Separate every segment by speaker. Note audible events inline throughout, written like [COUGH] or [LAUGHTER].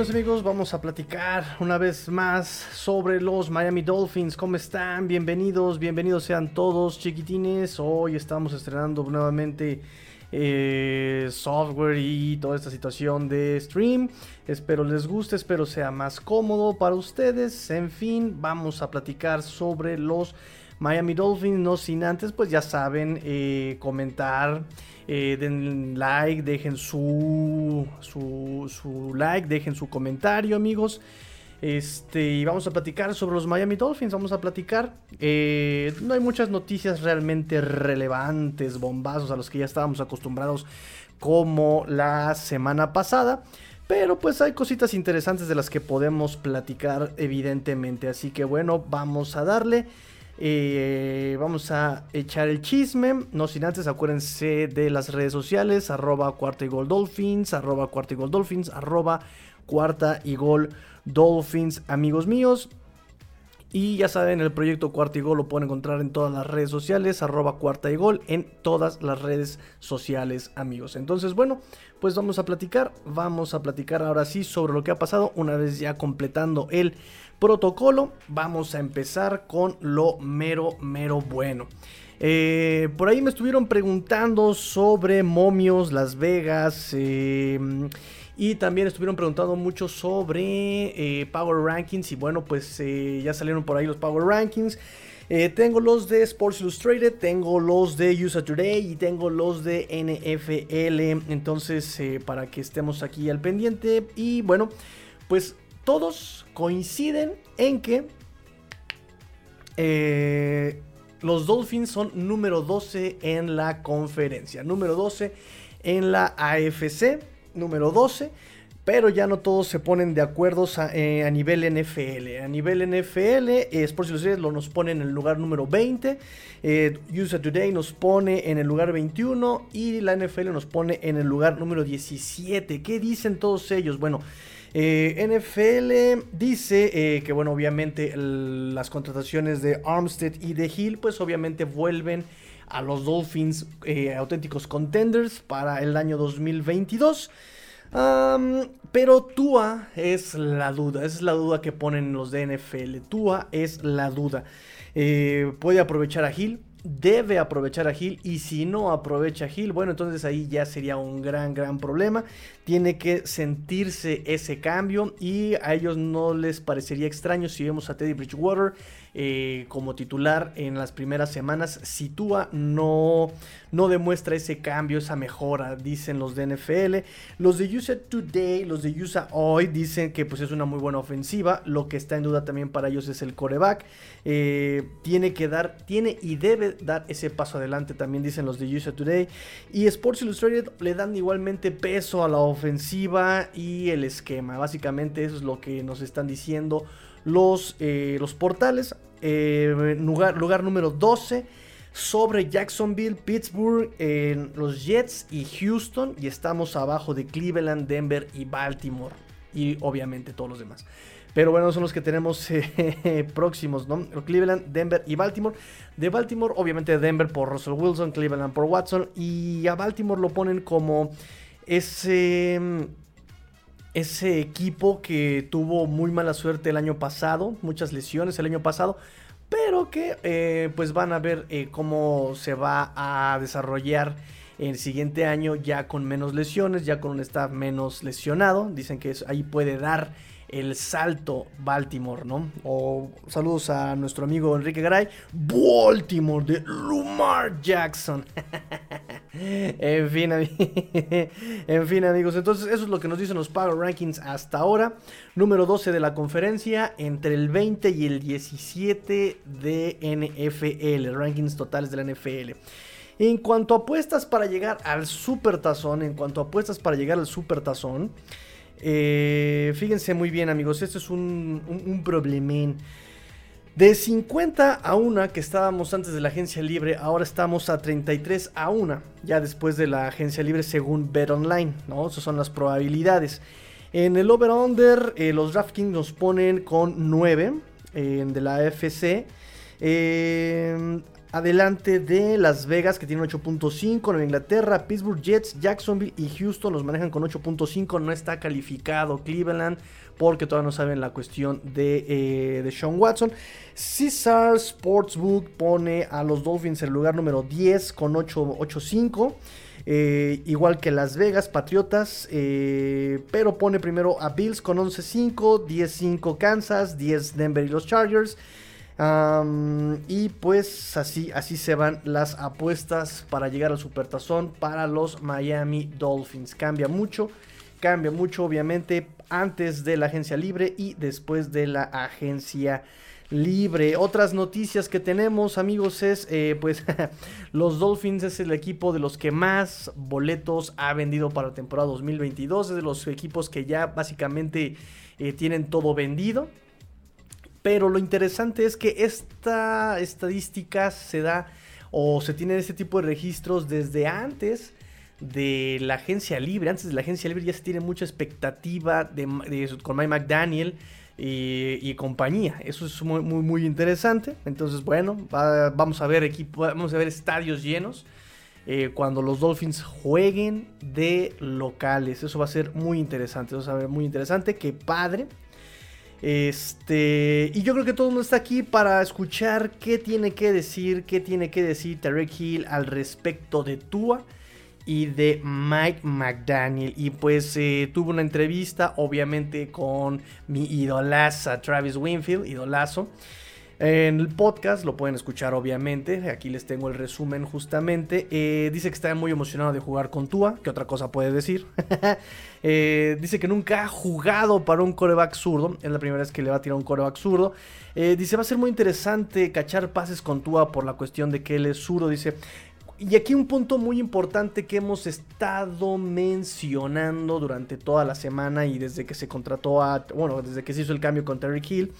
Speaker 1: Bienvenidos amigos, vamos a platicar una vez más sobre los Miami Dolphins. ¿Cómo están? Bienvenidos, bienvenidos sean todos chiquitines. Hoy estamos estrenando nuevamente eh, software y toda esta situación de stream. Espero les guste, espero sea más cómodo para ustedes. En fin, vamos a platicar sobre los Miami Dolphins, no sin antes, pues ya saben, eh, comentar, eh, den like, dejen su, su, like, dejen su comentario, amigos. Este, y vamos a platicar sobre los Miami Dolphins. Vamos a platicar. Eh, no hay muchas noticias realmente relevantes, bombazos a los que ya estábamos acostumbrados, como la semana pasada. Pero pues hay cositas interesantes de las que podemos platicar, evidentemente. Así que bueno, vamos a darle. Eh, vamos a echar el chisme. No sin antes, acuérdense de las redes sociales: arroba cuarta y gol dolphins, arroba cuarta y gol dolphins, arroba cuarta y gol dolphins, amigos míos. Y ya saben, el proyecto Cuarta y Gol lo pueden encontrar en todas las redes sociales, arroba Cuarta y Gol, en todas las redes sociales, amigos. Entonces, bueno, pues vamos a platicar, vamos a platicar ahora sí sobre lo que ha pasado una vez ya completando el protocolo. Vamos a empezar con lo mero, mero bueno. Eh, por ahí me estuvieron preguntando sobre momios, Las Vegas. Eh, y también estuvieron preguntando mucho sobre eh, Power Rankings. Y bueno, pues eh, ya salieron por ahí los Power Rankings. Tengo los de Sports Illustrated, tengo los de USA Today y tengo los de NFL. Entonces, para que estemos aquí al pendiente. Y bueno, pues todos coinciden en que los Dolphins son número 12 en la conferencia. Número 12 en la AFC número 12. Pero ya no todos se ponen de acuerdo eh, a, nivel NFL. A nivel NFL, eh, Sports Illustrated lo nos pone en el lugar número 20. Eh, USA Today nos pone en el lugar 21. Y la NFL nos pone en el lugar número 17. ¿Qué dicen todos ellos? Bueno, NFL dice que, bueno, obviamente las contrataciones de Armstead y de Hill, pues obviamente vuelven a los Dolphins auténticos contenders para el año 2022 pero Tua es la duda, es la duda que ponen los de NFL. Tua es la duda. Eh, puede aprovechar a Gil, debe aprovechar a Gil y si no aprovecha a Gil, bueno, entonces ahí ya sería un gran, gran problema. Tiene que sentirse ese cambio y a ellos no les parecería extraño si vemos a Teddy Bridgewater eh, como titular en las primeras semanas. Si Tua no, no demuestra ese cambio, esa mejora, dicen los de NFL. Los de USA Today, los de USA Hoy dicen que pues es una muy buena ofensiva. Lo que está en duda también para ellos es el coreback. Eh, tiene que dar, tiene y debe dar ese paso adelante también dicen los de USA Today. Y Sports Illustrated le dan igualmente peso a la ofensiva y el esquema. Básicamente eso es lo que nos están diciendo los, eh, los portales. Eh, lugar, lugar número 12 sobre Jacksonville, Pittsburgh, los Jets y Houston. Y estamos abajo de Cleveland, Denver y Baltimore. Y obviamente todos los demás. Pero bueno, son los que tenemos [LAUGHS] eh, próximos, ¿no? Cleveland, Denver y Baltimore. De Baltimore, obviamente Denver por Russell Wilson, Cleveland por Watson. Y a Baltimore lo ponen como ese ese equipo que tuvo muy mala suerte el año pasado, muchas lesiones el año pasado, pero que eh, pues van a ver eh, cómo se va a desarrollar el siguiente año ya con menos lesiones, ya con un staff menos lesionado. Dicen que ahí puede dar el salto Baltimore, ¿no? O saludos a nuestro amigo Enrique Garay, Baltimore de Lumar Jackson. [LAUGHS] en fin, [LAUGHS] en fin, amigos. Entonces, eso es lo que nos dicen los Power Rankings hasta ahora. Número 12 de la conferencia, entre el 20 y el 17 de NFL, rankings totales de la NFL. En cuanto a apuestas para llegar al Super Tazón, en cuanto a apuestas para llegar al Super Tazón, eh, fíjense muy bien, amigos, esto es un, un. De 50 a 1 que estábamos antes de la agencia libre, ahora estamos a 33 a 1, ya después de la agencia libre según Bet Online, ¿no? Esas son las probabilidades. En el over-under, eh, los DraftKings nos ponen con 9 de la AFC. Adelante de Las Vegas que tiene 8.5, Nueva Inglaterra, Pittsburgh Jets, Jacksonville y Houston los manejan con 8.5, no está calificado Cleveland porque todavía no saben la cuestión de, eh, de Sean Watson. Caesar Sportsbook pone a los Dolphins en el lugar número 10 con 8.5. Eh, igual que Las Vegas Patriotas, eh, pero pone primero a Bills con 11.5, 10.5 Kansas, 10 Denver y los Chargers. Y pues así, así se van las apuestas para llegar al Supertazón para los Miami Dolphins. Cambia mucho, cambia mucho obviamente antes de la agencia libre y después de la agencia libre. Otras noticias que tenemos, amigos, es eh, pues [LAUGHS] los Dolphins es el equipo de los que más boletos ha vendido para la temporada 2022. Es de los equipos que ya básicamente eh, tienen todo vendido. Pero lo interesante es que esta estadística se da o se tiene este tipo de registros desde antes de la agencia libre. Antes de la agencia libre ya se tiene mucha expectativa de, con Mike McDaniel y, compañía. Eso es muy, muy, muy interesante. Entonces, bueno, vamos a ver equipo, vamos a ver estadios llenos. Eh, cuando los Dolphins jueguen de locales. Eso va a ser muy interesante. Eso va a ser muy interesante. Qué padre. Este, y yo creo que todo el mundo está aquí para escuchar qué tiene que decir, qué tiene que decir Tarek Hill al respecto de Tua y de Mike McDaniel. Y pues eh, tuvo una entrevista, obviamente, con mi idolaza Travis Winfield, idolazo. En el podcast lo pueden escuchar, obviamente. Aquí les tengo el resumen, justamente. Eh, dice que está muy emocionado de jugar con Tua. ¿Qué otra cosa puede decir? [LAUGHS] Eh, dice que nunca ha jugado para un coreback zurdo. Es la primera vez que le va a tirar un coreback zurdo. dice: Va a ser muy interesante cachar pases con Tua por la cuestión de que él es zurdo. Dice: y aquí un punto muy importante que hemos estado mencionando durante toda la semana y desde que se contrató a, bueno, desde que se hizo el cambio con Terry Hill,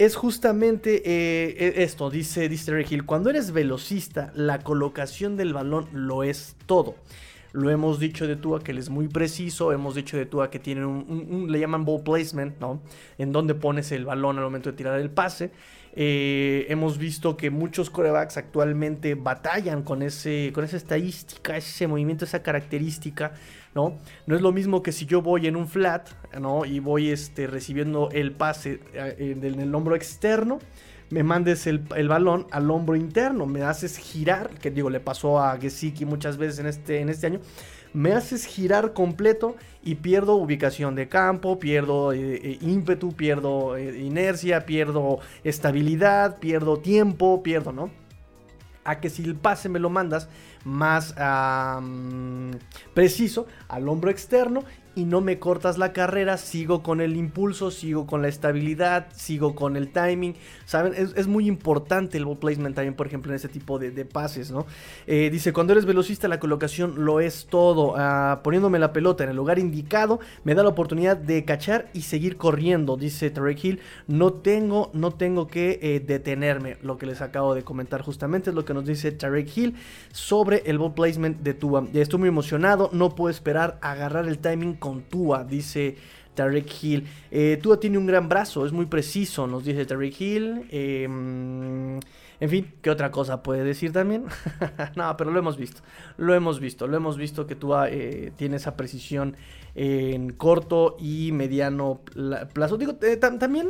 Speaker 1: es justamente eh, e, esto, dice, dice cuando eres velocista, la colocación del balón lo es todo. Lo hemos dicho de Tua que él es muy preciso, hemos dicho de Tua que tiene un, le llaman ball placement, ¿no? En donde pones el balón al momento de tirar el pase. Eh, hemos visto que muchos corebacks actualmente batallan con, ese, con esa estadística, ese movimiento, esa característica, ¿no? No es lo mismo que si yo voy en un flat, ¿no? Y voy este, recibiendo el pase eh, en el, hombro externo, me mandes el, balón al hombro interno, me haces girar, que digo, le pasó a Gesicki muchas veces en este, en este año, me haces girar completo y pierdo ubicación de campo, pierdo eh, eh, ímpetu, pierdo eh, inercia, pierdo estabilidad, pierdo tiempo, pierdo, ¿no? A que si el pase me lo mandas más preciso al hombro externo y no me cortas la carrera, sigo con el impulso, sigo con la estabilidad, sigo con el timing, ¿saben? Es, muy importante el ball placement también, por ejemplo, en este tipo de, pases, ¿no? Eh, dice, cuando eres velocista la colocación lo es todo, ah, poniéndome la pelota en el lugar indicado, me da la oportunidad de cachar y seguir corriendo, dice Tarek Hill, no tengo, no tengo que eh, detenerme, lo que les acabo de comentar justamente es lo que nos dice Tarek Hill sobre el ball placement de Tua. Estoy muy emocionado, no puedo esperar a agarrar el timing con Tua, dice Tarek Hill. Eh, Tua tiene un gran brazo, es muy preciso, nos dice Tarek Hill. Em, en fin, ¿qué otra cosa puede decir también? [LAUGHS] no, pero lo hemos visto, lo hemos visto, lo hemos visto que Tua eh, tiene esa precisión en corto y mediano plazo. Digo, eh, también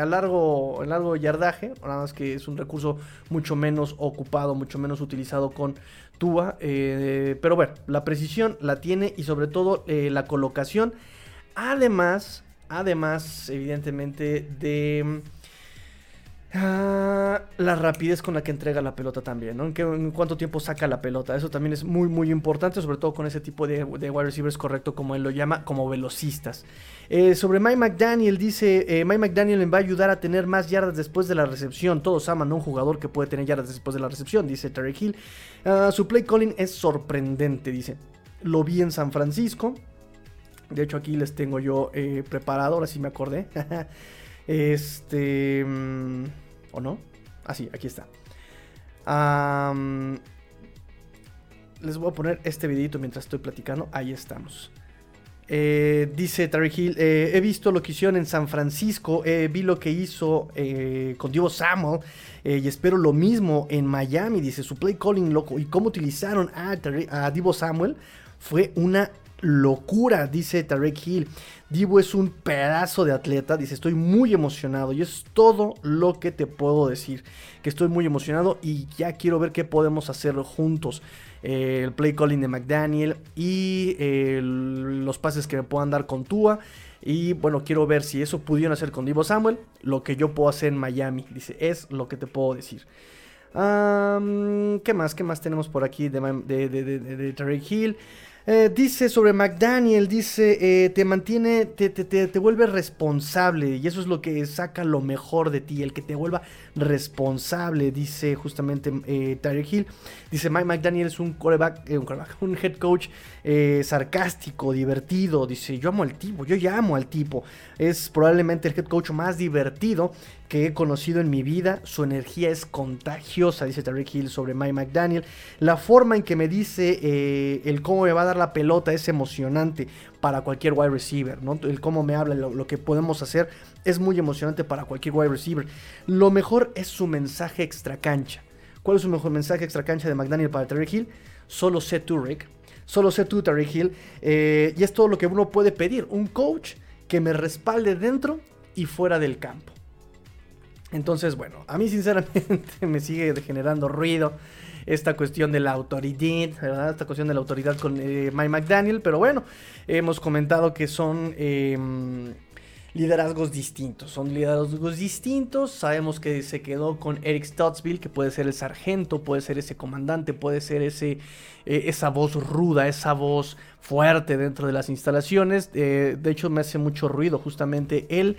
Speaker 1: a largo, largo yardaje, nada más que es un recurso mucho menos ocupado, mucho menos utilizado con Tua. Eh, pero bueno, la precisión la tiene y sobre todo eh, la colocación. Además, además, evidentemente, de Ah, la rapidez con la que entrega la pelota también, ¿no? En, cuánto tiempo saca la pelota. Eso también es muy, muy importante, sobre todo con ese tipo de, wide receivers correcto, como él lo llama, como velocistas. Eh, sobre Mike McDaniel, dice: eh, Mike McDaniel le va a ayudar a tener más yardas después de la recepción. Todos aman a un jugador que puede tener yardas después de la recepción, dice Terry Hill. Ah, su play calling es sorprendente, dice. Lo vi en San Francisco. De hecho, aquí les tengo yo eh, preparado, ahora sí me acordé. [LAUGHS] este. Mm, ¿O no? Ah, sí, aquí está. les voy a poner este videito mientras estoy platicando. Ahí estamos. Eh, dice Terry Hill, eh, he visto lo que hicieron en San Francisco, eh, vi lo que hizo con Divo Samuel y espero lo mismo en Miami. Dice su play calling loco y cómo utilizaron a, a Divo Samuel fue una locura, dice Tarek Hill. Divo es un pedazo de atleta, dice, estoy muy emocionado y es todo lo que te puedo decir, que estoy muy emocionado y ya quiero ver qué podemos hacer juntos. Eh, el play calling de McDaniel y eh, los pases que me puedan dar con Tua. Y bueno, quiero ver si eso pudieron hacer con Divo Samuel, lo que yo puedo hacer en Miami. Dice, es lo que te puedo decir. ¿Qué más? ¿Qué más tenemos por aquí de, de, Tarek Hill? Eh, dice sobre McDaniel, dice, eh, te mantiene, te, te, te, vuelve responsable y eso es lo que saca lo mejor de ti, el que te vuelva responsable, dice justamente eh, Hill. Dice, Mike McDaniel es un quarterback, un, un head coach sarcástico, divertido, dice, yo amo al tipo, yo amo al tipo, es probablemente el head coach más divertido que he conocido en mi vida. Su energía es contagiosa, dice Tarek Hill sobre Mike McDaniel. La forma en que me dice eh, el cómo me va a dar la pelota es emocionante para cualquier wide receiver. ¿no? El cómo me habla, lo, que podemos hacer es muy emocionante para cualquier wide receiver. Lo mejor es su mensaje extra cancha. ¿Cuál es su mejor mensaje extra cancha de McDaniel para Tarek Hill? Solo sé tú, Rick. Solo sé tú, Tarek Hill. Eh, y es todo lo que uno puede pedir. Un coach que me respalde dentro y fuera del campo. Entonces, bueno, a mí sinceramente [LAUGHS] me sigue generando ruido esta cuestión de la autoridad, ¿verdad? Esta cuestión de la autoridad con eh, Mike McDaniel, pero bueno, hemos comentado que son em, liderazgos distintos, son liderazgos distintos, sabemos que se quedó con Eric Stottsville, que puede ser el sargento, puede ser ese comandante, puede ser ese, eh, esa voz ruda, esa voz fuerte dentro de las instalaciones, eh, de hecho me hace mucho ruido justamente él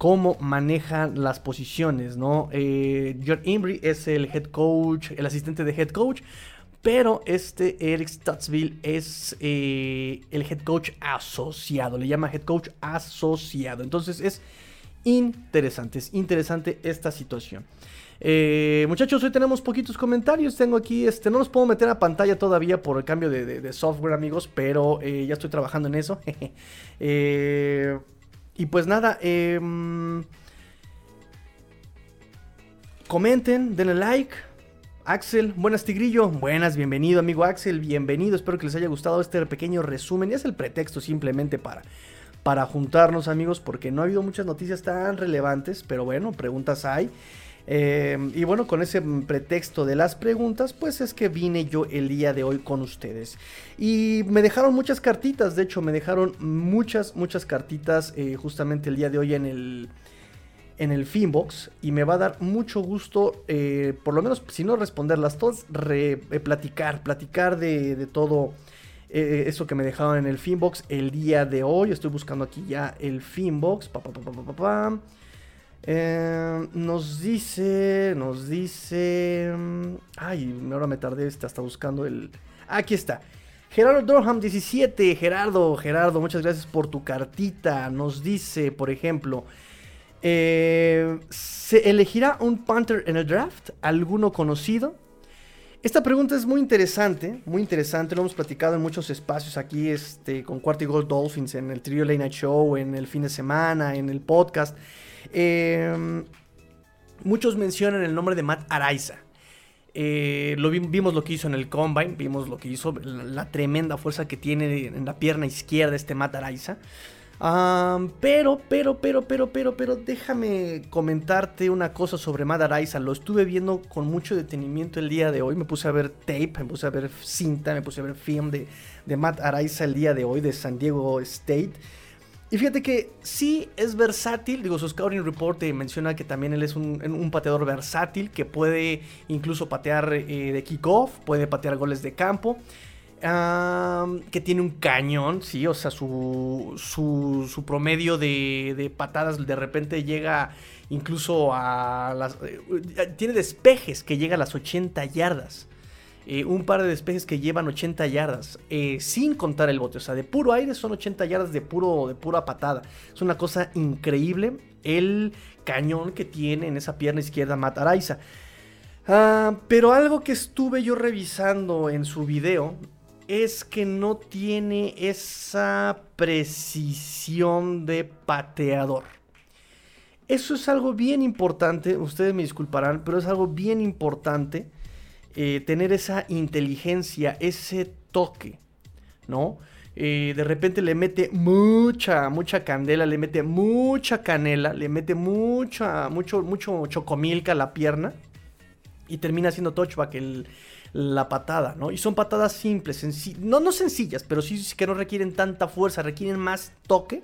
Speaker 1: cómo manejan las posiciones, ¿no? Eh, John Imbri es el head coach, el asistente de head coach, pero este Eric Stutzville es eh, el head coach asociado, le llama head coach asociado. Entonces es interesante, es interesante esta situación. Eh, muchachos, hoy tenemos poquitos comentarios. Tengo aquí, este, no los puedo meter a pantalla todavía por el cambio de, software, amigos, pero ya estoy trabajando en eso. [LAUGHS] eh, y pues nada, em, comenten, denle like. Axel, buenas Tigrillo, buenas, bienvenido amigo Axel, bienvenido, espero que les haya gustado este pequeño resumen, y es el pretexto simplemente para, para juntarnos amigos, porque no ha habido muchas noticias tan relevantes, pero bueno, preguntas hay. Em, y bueno, con ese pretexto de las preguntas, pues es que vine yo el día de hoy con ustedes. Y me dejaron muchas cartitas, de hecho me dejaron muchas, muchas cartitas eh, justamente el día de hoy en el, en el Finbox. Y me va a dar mucho gusto, eh, por lo menos si no responderlas todas, re, eh, platicar, platicar de, todo. eso que me dejaron en el Finbox el día de hoy. Estoy buscando aquí ya el Finbox. Eh, nos dice, nos dice... Mm, ay, ahora me tardé, está hasta buscando el... Aquí está. Gerardo Durham 17, Gerardo, Gerardo, muchas gracias por tu cartita. Nos dice, por ejemplo, eh, ¿se elegirá un punter en el draft? ¿Alguno conocido? Esta pregunta es muy interesante, muy interesante. Lo hemos platicado en muchos espacios aquí, este, con Cuarto Gold Dolphins, en el Trio Late Night Show, en el fin de semana, en el podcast. Em, muchos mencionan el nombre de Matt Araiza. Eh, lo vimos lo que hizo en el Combine, vimos lo que hizo, la, tremenda fuerza que tiene en la pierna izquierda este Matt Araiza. pero, pero, pero, pero, pero, pero, déjame comentarte una cosa sobre Matt Araiza. Lo estuve viendo con mucho detenimiento el día de hoy. Me puse a ver tape, me puse a ver cinta, me puse a ver film de, de Matt Araiza el día de hoy de San Diego State. Y fíjate que sí es versátil, digo, su scouting report menciona que también él es un, pateador versátil que puede incluso patear eh, de kickoff, puede patear goles de campo, que tiene un cañón, sí, o sea, su, su, promedio de, de, patadas de repente llega incluso a las... Eh, tiene despejes que llega a las 80 yardas. Eh, un par de despejes que llevan 80 yardas, eh, sin contar el bote. O sea, de puro aire son 80 yardas de, puro, de pura patada. Es una cosa increíble el cañón que tiene en esa pierna izquierda Matt Araiza. Ah, pero algo que estuve yo revisando en su video es que no tiene esa precisión de pateador. Eso es algo bien importante, ustedes me disculparán, pero es algo bien importante eh, tener esa inteligencia, ese toque, ¿no? Eh, de repente le mete mucha, mucha candela, le mete mucha canela, le mete mucha, mucho, mucho chocomilca a la pierna y termina haciendo touchback el, la patada, ¿no? Y son patadas simples, no, no sencillas, pero sí que no requieren tanta fuerza, requieren más toque.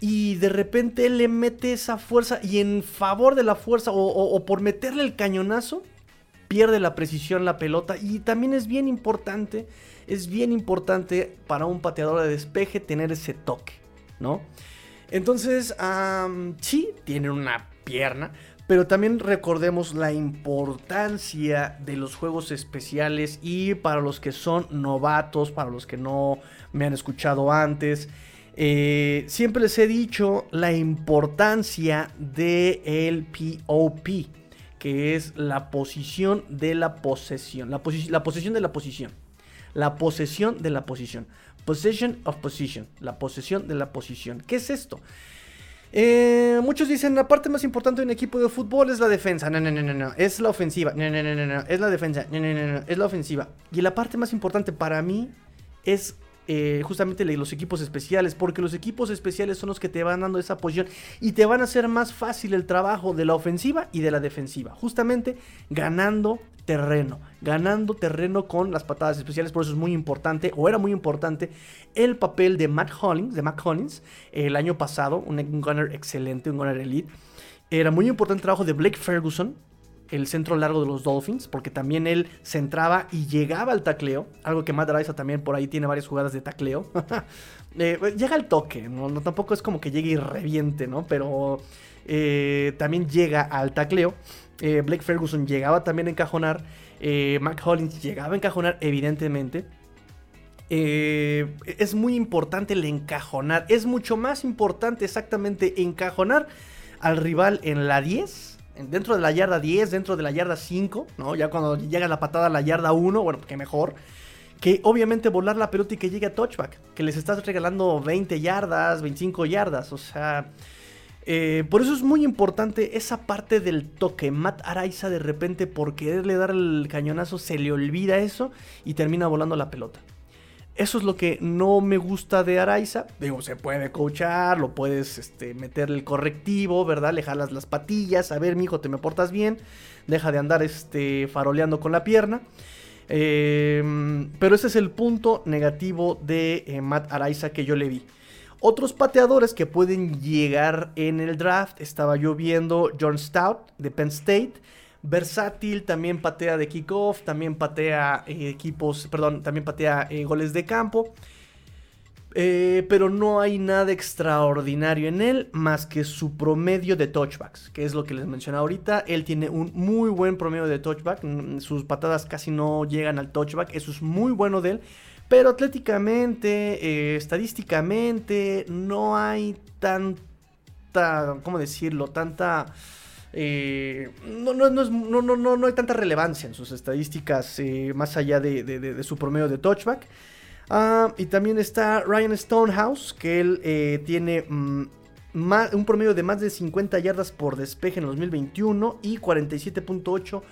Speaker 1: Y de repente le mete esa fuerza y en favor de la fuerza o, por meterle el cañonazo, pierde la precisión la pelota. Y también es bien importante, es bien importante para un pateador de despeje tener ese toque, ¿no? Entonces, sí, tiene una pierna, pero también recordemos la importancia de los juegos especiales y para los que son novatos, para los que no me han escuchado antes, eh, siempre les he dicho la importancia del POP, que es la posición de la posesión, la, la posesión de la posición, la posesión de la posición, possession of position, la posesión de la posición. ¿Qué es esto? Eh, muchos dicen la parte más importante de un equipo de fútbol es la defensa. No, no, no, no, no. Es la ofensiva. No, no, no, no, no. Es la defensa. No, no, no, no. Es la ofensiva. Y la parte más importante para mí es eh, justamente los equipos especiales, porque los equipos especiales son los que te van dando esa posición y te van a hacer más fácil el trabajo de la ofensiva y de la defensiva, justamente ganando terreno, ganando terreno con las patadas especiales, por eso es muy importante, o era muy importante, el papel de Matt Hollins, de Matt Hollins, el año pasado, un, un gunner excelente, un gunner elite, era muy importante el trabajo de Blake Ferguson, el centro largo de los Dolphins, porque también él centraba y llegaba al tacleo, algo que Matt Raiza también por ahí tiene varias jugadas de tacleo. [LAUGHS] Eh, llega al toque, ¿no? tampoco es como que llegue y reviente, ¿no? Pero eh, también llega al tacleo. Eh, Blake Ferguson llegaba también a encajonar. Mac Hollins llegaba a encajonar, evidentemente. es muy importante el encajonar. Es mucho más importante exactamente encajonar al rival en la 10 dentro de la yarda 10, dentro de la yarda 5, ¿no? Ya cuando llega la patada a la yarda 1, bueno, que mejor. Que obviamente volar la pelota y que llegue a touchback. Que les estás regalando 20 yardas, 25 yardas. O sea, eh, por eso es muy importante esa parte del toque. Matt Araiza de repente por quererle dar el cañonazo se le olvida eso y termina volando la pelota. Eso es lo que no me gusta de Araiza. Digo, se puede coachar, lo puedes este, meterle el correctivo, ¿verdad? Le jalas las patillas. A ver, mijo, te me portas bien. Deja de andar este, faroleando con la pierna. Em, pero ese es el punto negativo de eh, Matt Araiza que yo le vi. Otros pateadores que pueden llegar en el draft. Estaba yo viendo John Stout de Penn State versátil, también patea de kickoff, también patea eh, equipos, perdón, también patea eh, goles de campo. Eh, pero no hay nada extraordinario en él más que su promedio de touchbacks, que es lo que les mencioné ahorita. Él tiene un muy buen promedio de touchback, sus patadas casi no llegan al touchback, eso es muy bueno de él. Pero atléticamente, estadísticamente, no hay tanta, ¿cómo decirlo? Tanta eh, no, no, no, no, hay tanta relevancia en sus estadísticas eh, más allá de, su promedio de touchback. Ah, y también está Ryan Stonehouse, que él eh, tiene mm, un promedio de más de 50 yardas por despeje en 2021 y 47.8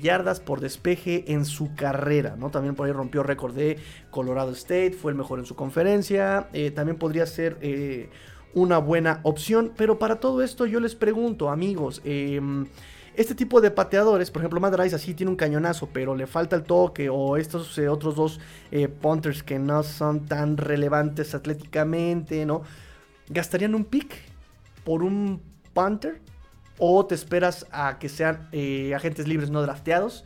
Speaker 1: yardas por despeje en su carrera, ¿no? También por ahí rompió récord de Colorado State, fue el mejor en su conferencia. también podría ser una buena opción. Pero para todo esto yo les pregunto, amigos, em, este tipo de pateadores, por ejemplo, Madrais así tiene un cañonazo, pero le falta el toque, o estos eh, otros dos eh, punters que no son tan relevantes atléticamente, ¿no? ¿Gastarían un pick por un punter? ¿O te esperas a que sean eh, agentes libres no drafteados?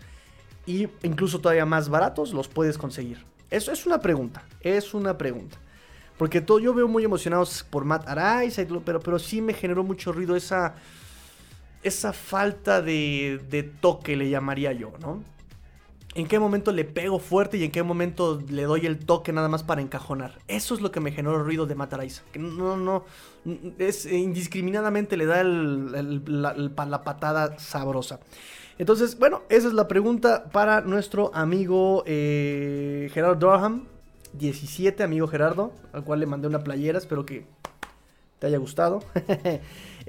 Speaker 1: Y incluso todavía más baratos los puedes conseguir. Eso es una pregunta, es una pregunta. Porque todo, yo veo muy emocionados por Matt Araiza, pero, pero sí me generó mucho ruido esa, esa falta de, de toque, le llamaría yo, ¿no? ¿En qué momento le pego fuerte y en qué momento le doy el toque nada más para encajonar? Eso es lo que me generó ruido de Matt Araiza. Que no, no, es indiscriminadamente le da la, patada sabrosa. Entonces, bueno, esa es la pregunta para nuestro amigo eh, Gerardo Durham. 17, amigo Gerardo, al cual le mandé una playera, espero que te haya gustado. [LAUGHS]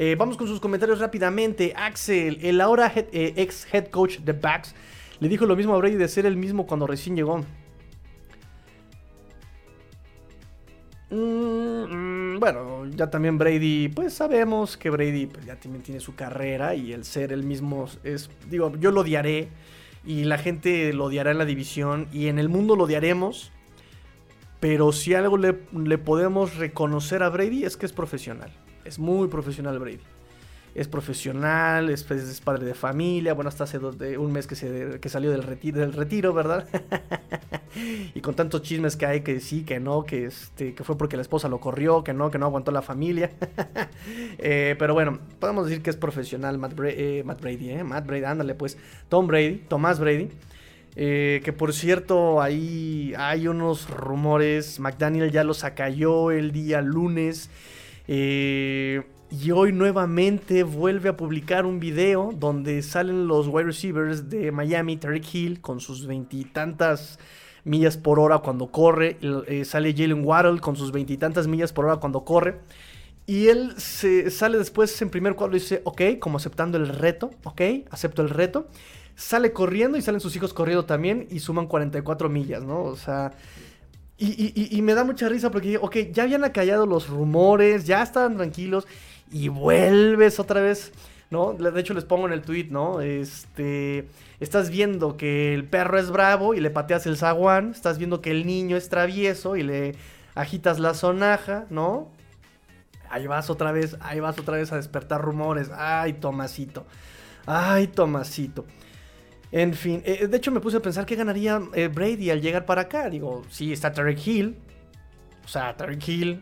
Speaker 1: Eh, vamos con sus comentarios rápidamente. Axel, el ahora eh, ex head coach de Backs, le dijo lo mismo a Brady de ser el mismo cuando recién llegó. Mm, mm, bueno, ya también Brady, pues sabemos que Brady pues, ya también tiene su carrera y el ser el mismo es, digo, yo lo odiaré y la gente lo odiará en la división y en el mundo lo odiaremos, pero si algo le, le podemos reconocer a Brady es que es profesional, es muy profesional Brady es profesional, es, es, padre de familia, bueno, hasta hace un mes que, se, que salió del retiro, del retiro ¿verdad? [LAUGHS] y con tantos chismes que hay que sí, que no, que, este, que fue porque la esposa lo corrió, que no, que no aguantó la familia. [LAUGHS] Eh, pero bueno, podemos decir que es profesional Matt, eh, Brady, ¿eh? Matt Brady, ándale pues, Tom Brady, Tomás Brady. Eh, que por cierto, ahí hay unos rumores. McDaniel ya los acalló el día lunes. Eh, y hoy nuevamente vuelve a publicar un video donde salen los wide receivers de Miami, Tariq Hill, con sus veintitantas millas por hora cuando corre. Eh, sale Jalen Waddle con sus veintitantas millas por hora cuando corre. Y él se sale después en primer cuadro y dice, ok, como aceptando el reto, ok, acepto el reto. Sale corriendo y salen sus hijos corriendo también y suman 44 millas, ¿no? O sea, y, me da mucha risa porque, ok, ya habían acallado los rumores, ya estaban tranquilos y vuelves otra vez, ¿no? De hecho les pongo en el tweet, ¿no? Este, estás viendo que el perro es bravo y le pateas el zaguán, estás viendo que el niño es travieso y le agitas la sonaja, ¿no? Ahí vas otra vez, ahí vas otra vez a despertar rumores. Ay, Tomasito. Ay, Tomasito. En fin, eh, de hecho me puse a pensar qué ganaría eh, Brady al llegar para acá. Digo, sí, está Tarek Hill. O sea, Tarek Hill,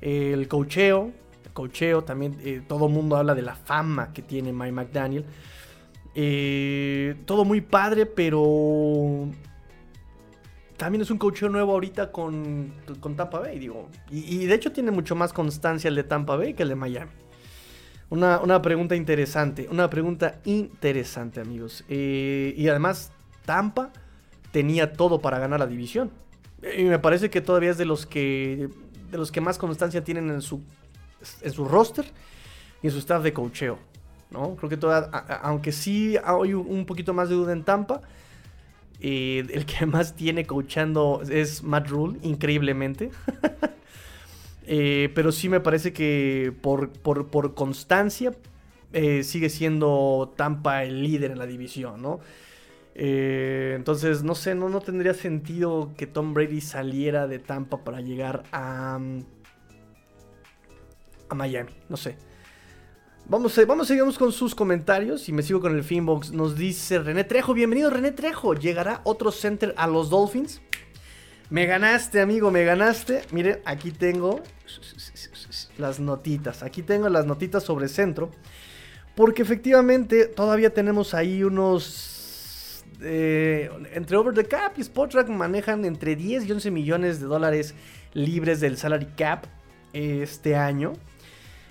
Speaker 1: el cocheo, cocheo, también eh, todo el mundo habla de la fama que tiene Mike McDaniel. Todo muy padre, pero también es un cocheo nuevo ahorita con, con Tampa Bay, digo. Y, de hecho tiene mucho más constancia el de Tampa Bay que el de Miami. Una, pregunta interesante, una pregunta interesante, amigos. Eh, y además, Tampa tenía todo para ganar la división. Y me parece que todavía es de los que de los que más constancia tienen en su en su roster y en su staff de cocheo. ¿no? Creo que aunque sí hay un poquito más de duda en Tampa, eh, el que [LAUGHS] más tiene coachando es Matt Rule, increíblemente. [LAUGHS] Eh, pero sí me parece que por, por, constancia eh, sigue siendo Tampa el líder en la división, ¿no? entonces, no sé, no, no tendría sentido que Tom Brady saliera de Tampa para llegar a a Miami, no sé. Vamos, a, vamos, seguimos con sus comentarios y me sigo con el Finbox. Nos dice René Trejo, bienvenido René Trejo. ¿Llegará otro center a los Dolphins? Me ganaste, amigo, me ganaste. Miren, aquí tengo las notitas. Aquí tengo las notitas sobre centro. Porque efectivamente todavía tenemos ahí unos... Eh, entre Over the Cap y Spotrack manejan entre 10 y 11 millones de dólares libres del salary cap este año.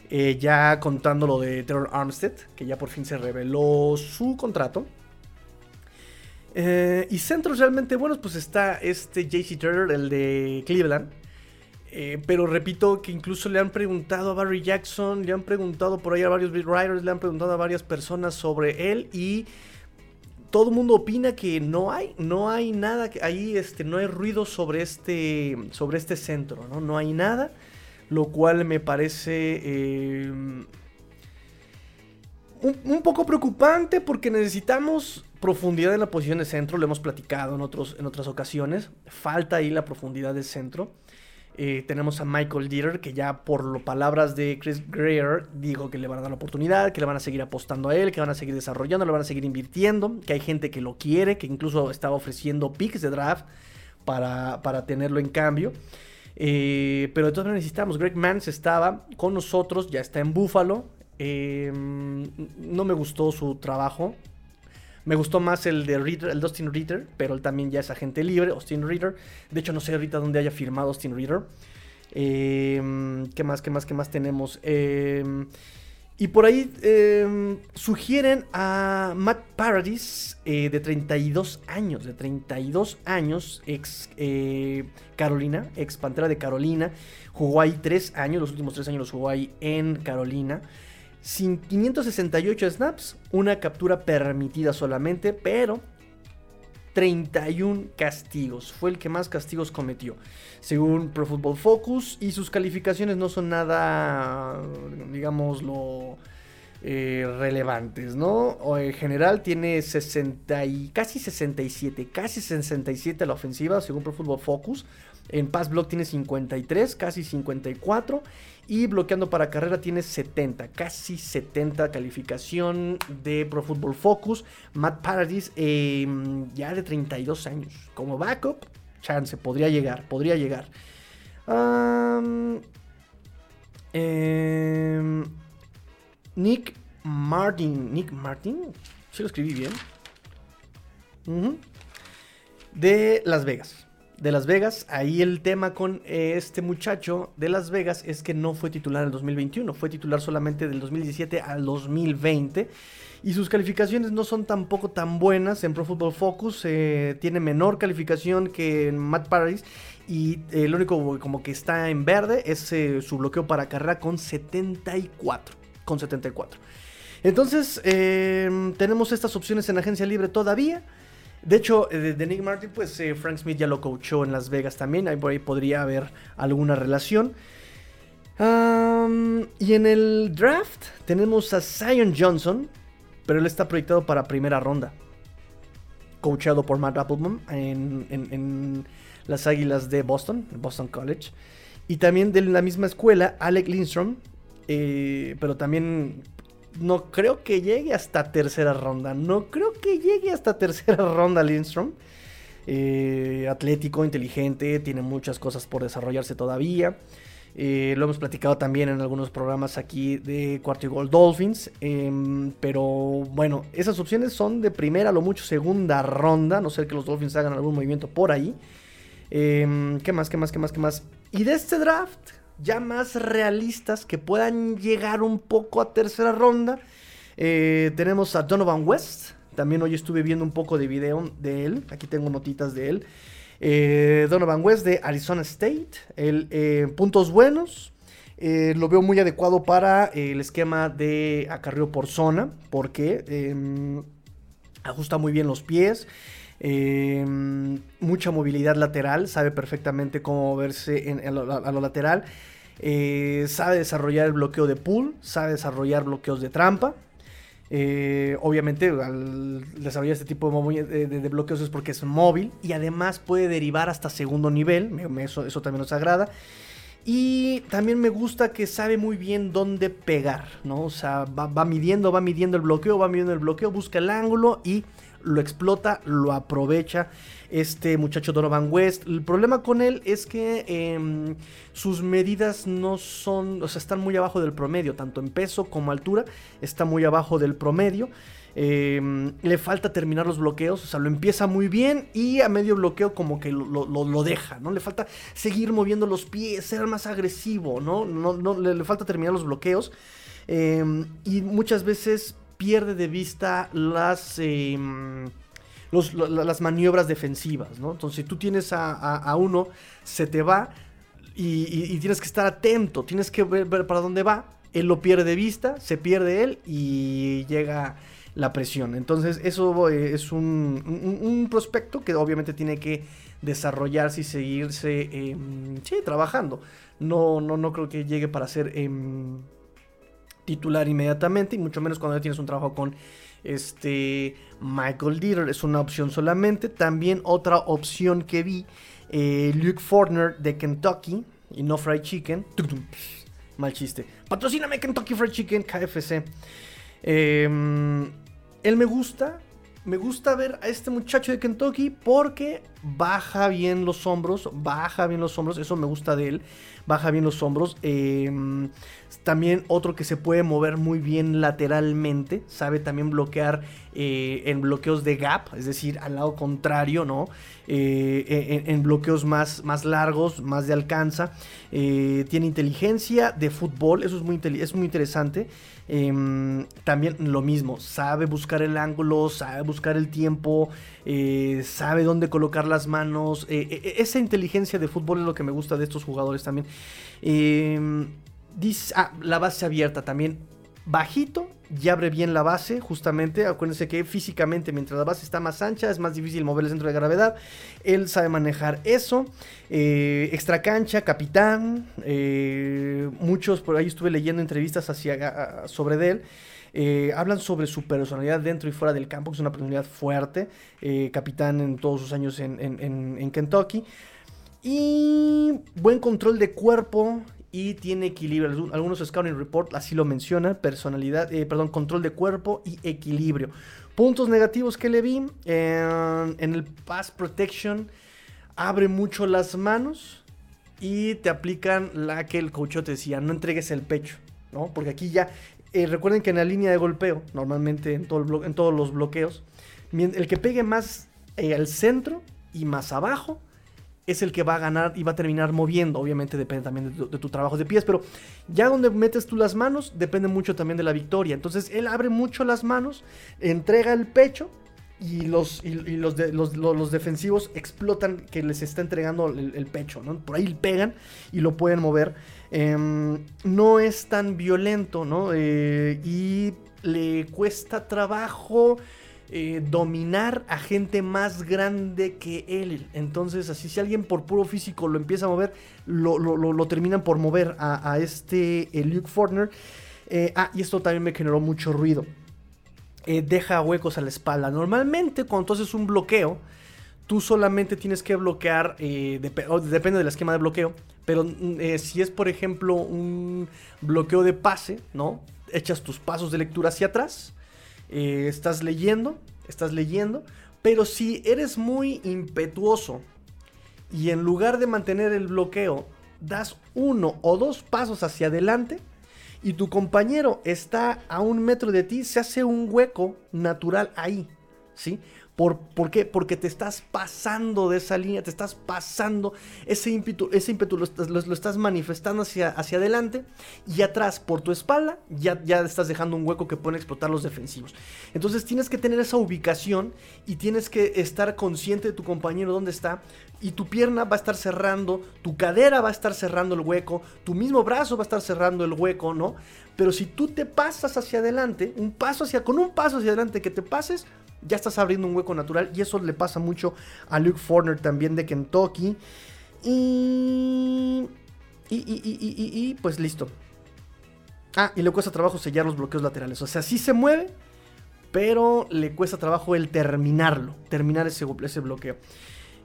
Speaker 1: Eh, ya contando lo de Terror Armstead, que ya por fin se reveló su contrato. Eh, y centros realmente buenos, pues está este JC Turner, el de Cleveland. Eh, pero repito que incluso le han preguntado a Barry Jackson, le han preguntado por ahí a varios beat writers, le han preguntado a varias personas sobre él y todo el mundo opina que no hay, no hay nada, ahí este, no hay ruido sobre este, sobre este centro, ¿no? No hay nada lo cual me parece eh, un, poco preocupante porque necesitamos profundidad en la posición de centro, lo hemos platicado en, otros, en otras ocasiones, falta ahí la profundidad del centro. Eh, tenemos a Michael Dieter, que ya por lo palabras de Chris Greer dijo que le van a dar la oportunidad, que le van a seguir apostando a él, que van a seguir desarrollando, le van a seguir invirtiendo, que hay gente que lo quiere, que incluso estaba ofreciendo picks de draft para, para tenerlo en cambio. Eh, pero de todas maneras necesitamos. Greg Mans estaba con nosotros, ya está en Buffalo. Eh, no me gustó su trabajo. Me gustó más el de Reader, el Dustin Reader, pero él también ya es agente libre, Austin Reader. De hecho, no sé ahorita dónde haya firmado Austin Reader. Eh, ¿Qué más, qué más, qué más tenemos? Y por ahí em, sugieren a Matt Paradis eh, de 32 años, de 32 años, ex eh, Carolina, ex Pantera de Carolina. Jugó ahí 3 años, los últimos 3 años los jugó ahí en Carolina. Sin 568 snaps, una captura permitida solamente, pero 31 castigos. Fue el que más castigos cometió, según Pro Football Focus. Y sus calificaciones no son nada, digámoslo, eh, relevantes, ¿no? En general tiene 60 y casi 67, casi 67 la ofensiva, según Pro Football Focus. En pass block tiene 53, casi 54. Y bloqueando para carrera tiene 70, casi 70 calificación de Pro Football Focus. Matt Paradis em, ya de 32 años. Como backup, chance, podría llegar, podría llegar. Em, Nick Martin, Nick Martin, si lo escribí bien. De Las Vegas de Las Vegas. Ahí el tema con eh, este muchacho de Las Vegas es que no fue titular en el 2021, fue titular solamente del 2017 al 2020. Y sus calificaciones no son tampoco tan buenas en Pro Football Focus. Eh, tiene menor calificación que Matt Paris. Y eh, lo único como que está en verde es su bloqueo para carrera con 74. Con 74. Entonces, tenemos estas opciones en agencia libre todavía. De hecho, eh, de, Nick Martin, pues eh, Frank Smith ya lo coachó en Las Vegas también. Ahí podría haber alguna relación. y en el draft tenemos a Zion Johnson, pero él está proyectado para primera ronda. Coachado por Matt Applebaum en, las Águilas de Boston, Boston College. Y también de la misma escuela, Alec Lindstrom, eh, pero también no creo que llegue hasta tercera ronda. No creo que llegue hasta tercera [LAUGHS] ronda Lindstrom. Eh, atlético, inteligente, tiene muchas cosas por desarrollarse todavía. Eh, lo hemos platicado también en algunos programas aquí de Cuarto y Gol Dolphins. Em, pero bueno, esas opciones son de primera, lo mucho segunda ronda. No sé que los Dolphins hagan algún movimiento por ahí. Em, ¿Qué más? ¿Qué más? ¿Qué más? ¿Qué más? Y de este draft, ya más realistas que puedan llegar un poco a tercera ronda. Eh, tenemos a Donovan West. También hoy estuve viendo un poco de video de él. Aquí tengo notitas de él. Eh, Donovan West de Arizona State. El, eh, puntos buenos. lo veo muy adecuado para el esquema de acarreo por zona. Porque em, ajusta muy bien los pies. Em, mucha movilidad lateral, sabe perfectamente cómo verse a, lo, lateral. Eh, sabe desarrollar el bloqueo de pool, sabe desarrollar bloqueos de trampa. Eh, obviamente, al desarrollar este tipo de, bloqueos es porque es móvil y además puede derivar hasta segundo nivel. eso, eso, también nos agrada. Y también me gusta que sabe muy bien dónde pegar, ¿no? O sea, va midiendo, va midiendo el bloqueo, va midiendo el bloqueo, busca el ángulo y lo explota, lo aprovecha este muchacho Donovan West. El problema con él es que em, sus medidas no son, o sea, están muy abajo del promedio, tanto en peso como altura, está muy abajo del promedio. Em, le falta terminar los bloqueos, o sea, lo empieza muy bien y a medio bloqueo como que lo, deja, ¿no? Le falta seguir moviendo los pies, ser más agresivo, ¿no? no, no le, falta terminar los bloqueos. Em, y muchas veces pierde de vista las, em, las maniobras defensivas, ¿no? Entonces, si tú tienes a, uno, se te va y, tienes que estar atento, tienes que ver, para dónde va. Él lo pierde de vista, se pierde él y llega la presión. Entonces, eso es un, prospecto que obviamente tiene que desarrollarse y seguirse em, trabajando. No, no, no creo que llegue para ser em, titular inmediatamente, y mucho menos cuando ya tienes un trabajo con este Michael Dieter, es una opción solamente. También otra opción que vi, eh, Luke Fortner de Kentucky, y no Fried Chicken. Mal chiste. Patrocíname Kentucky Fried Chicken, KFC. Em, él me gusta, me gusta ver a este muchacho de Kentucky porque baja bien los hombros, baja bien los hombros, eso me gusta de él, baja bien los hombros. Em, también otro que se puede mover muy bien lateralmente, sabe también bloquear eh, en bloqueos de gap, es decir, al lado contrario, ¿no? eh, en, bloqueos más, más largos, más de alcanza. Eh, tiene inteligencia de fútbol, eso es muy, es muy interesante. Em, también lo mismo, sabe buscar el ángulo, sabe buscar el tiempo, eh, sabe dónde colocar las manos. esa inteligencia de fútbol es lo que me gusta de estos jugadores también. Em, ah, la base abierta también bajito y abre bien la base, justamente. Acuérdense que físicamente, mientras la base está más ancha, es más difícil mover el centro de gravedad. Él sabe manejar eso. Eh, extra cancha, capitán. Eh, muchos, por ahí estuve leyendo entrevistas sobre él. Eh, hablan sobre su personalidad dentro y fuera del campo, que es una personalidad fuerte. capitán en todos sus años en Kentucky. Y buen control de cuerpo y tiene equilibrio. Algunos Scouting Report así lo mencionan, personalidad, eh, perdón, control de cuerpo y equilibrio. Puntos negativos que le vi en el Pass Protection, abre mucho las manos y te aplican la que el coach te decía, no entregues el pecho, ¿no? Porque aquí ya, eh, recuerden que en la línea de golpeo, normalmente en, todo en todos los bloqueos, el que pegue más eh, al centro y más abajo, es el que va a ganar y va a terminar moviendo. Obviamente depende también de tu, trabajo de pies, pero ya donde metes tú las manos depende mucho también de la victoria. Entonces él abre mucho las manos, entrega el pecho y los, los, los, defensivos explotan que les está entregando el, pecho, ¿no? Por ahí pegan y lo pueden mover. Em, no es tan violento, ¿no? Eh, y le cuesta trabajo eh, dominar a gente más grande que él. Entonces, así si alguien por puro físico lo empieza a mover, lo, terminan por mover a, este eh, Luke Fortner. Eh, ah, y esto también me generó mucho ruido. deja huecos a la espalda. Normalmente cuando tú haces un bloqueo, tú solamente tienes que bloquear, depende del esquema de bloqueo, pero mm, si es por ejemplo un bloqueo de pase, ¿no? Echas tus pasos de lectura hacia atrás eh, estás leyendo, estás leyendo, pero si eres muy impetuoso y en lugar de mantener el bloqueo, das uno o dos pasos hacia adelante y tu compañero está a un metro de ti, se hace un hueco natural ahí, ¿sí? ¿Por, qué? Porque te estás pasando de esa línea, te estás pasando, ese ímpetu, ese ímpetu lo, estás, manifestando hacia, hacia adelante y atrás, por tu espalda, ya, ya estás dejando un hueco que pueden explotar los defensivos. Entonces tienes que tener esa ubicación y tienes que estar consciente de tu compañero dónde está y tu pierna va a estar cerrando, tu cadera va a estar cerrando el hueco, tu mismo brazo va a estar cerrando el hueco, ¿no? Pero si tú te pasas hacia adelante, un paso hacia, con un paso hacia adelante que te pases, ya estás abriendo un hueco natural y eso le pasa mucho a Luke Forner también de Kentucky. Y, y, y, y, pues listo. Ah, y le cuesta trabajo sellar los bloqueos laterales. O sea, sí se mueve, pero le cuesta trabajo el terminarlo, terminar ese, ese bloqueo.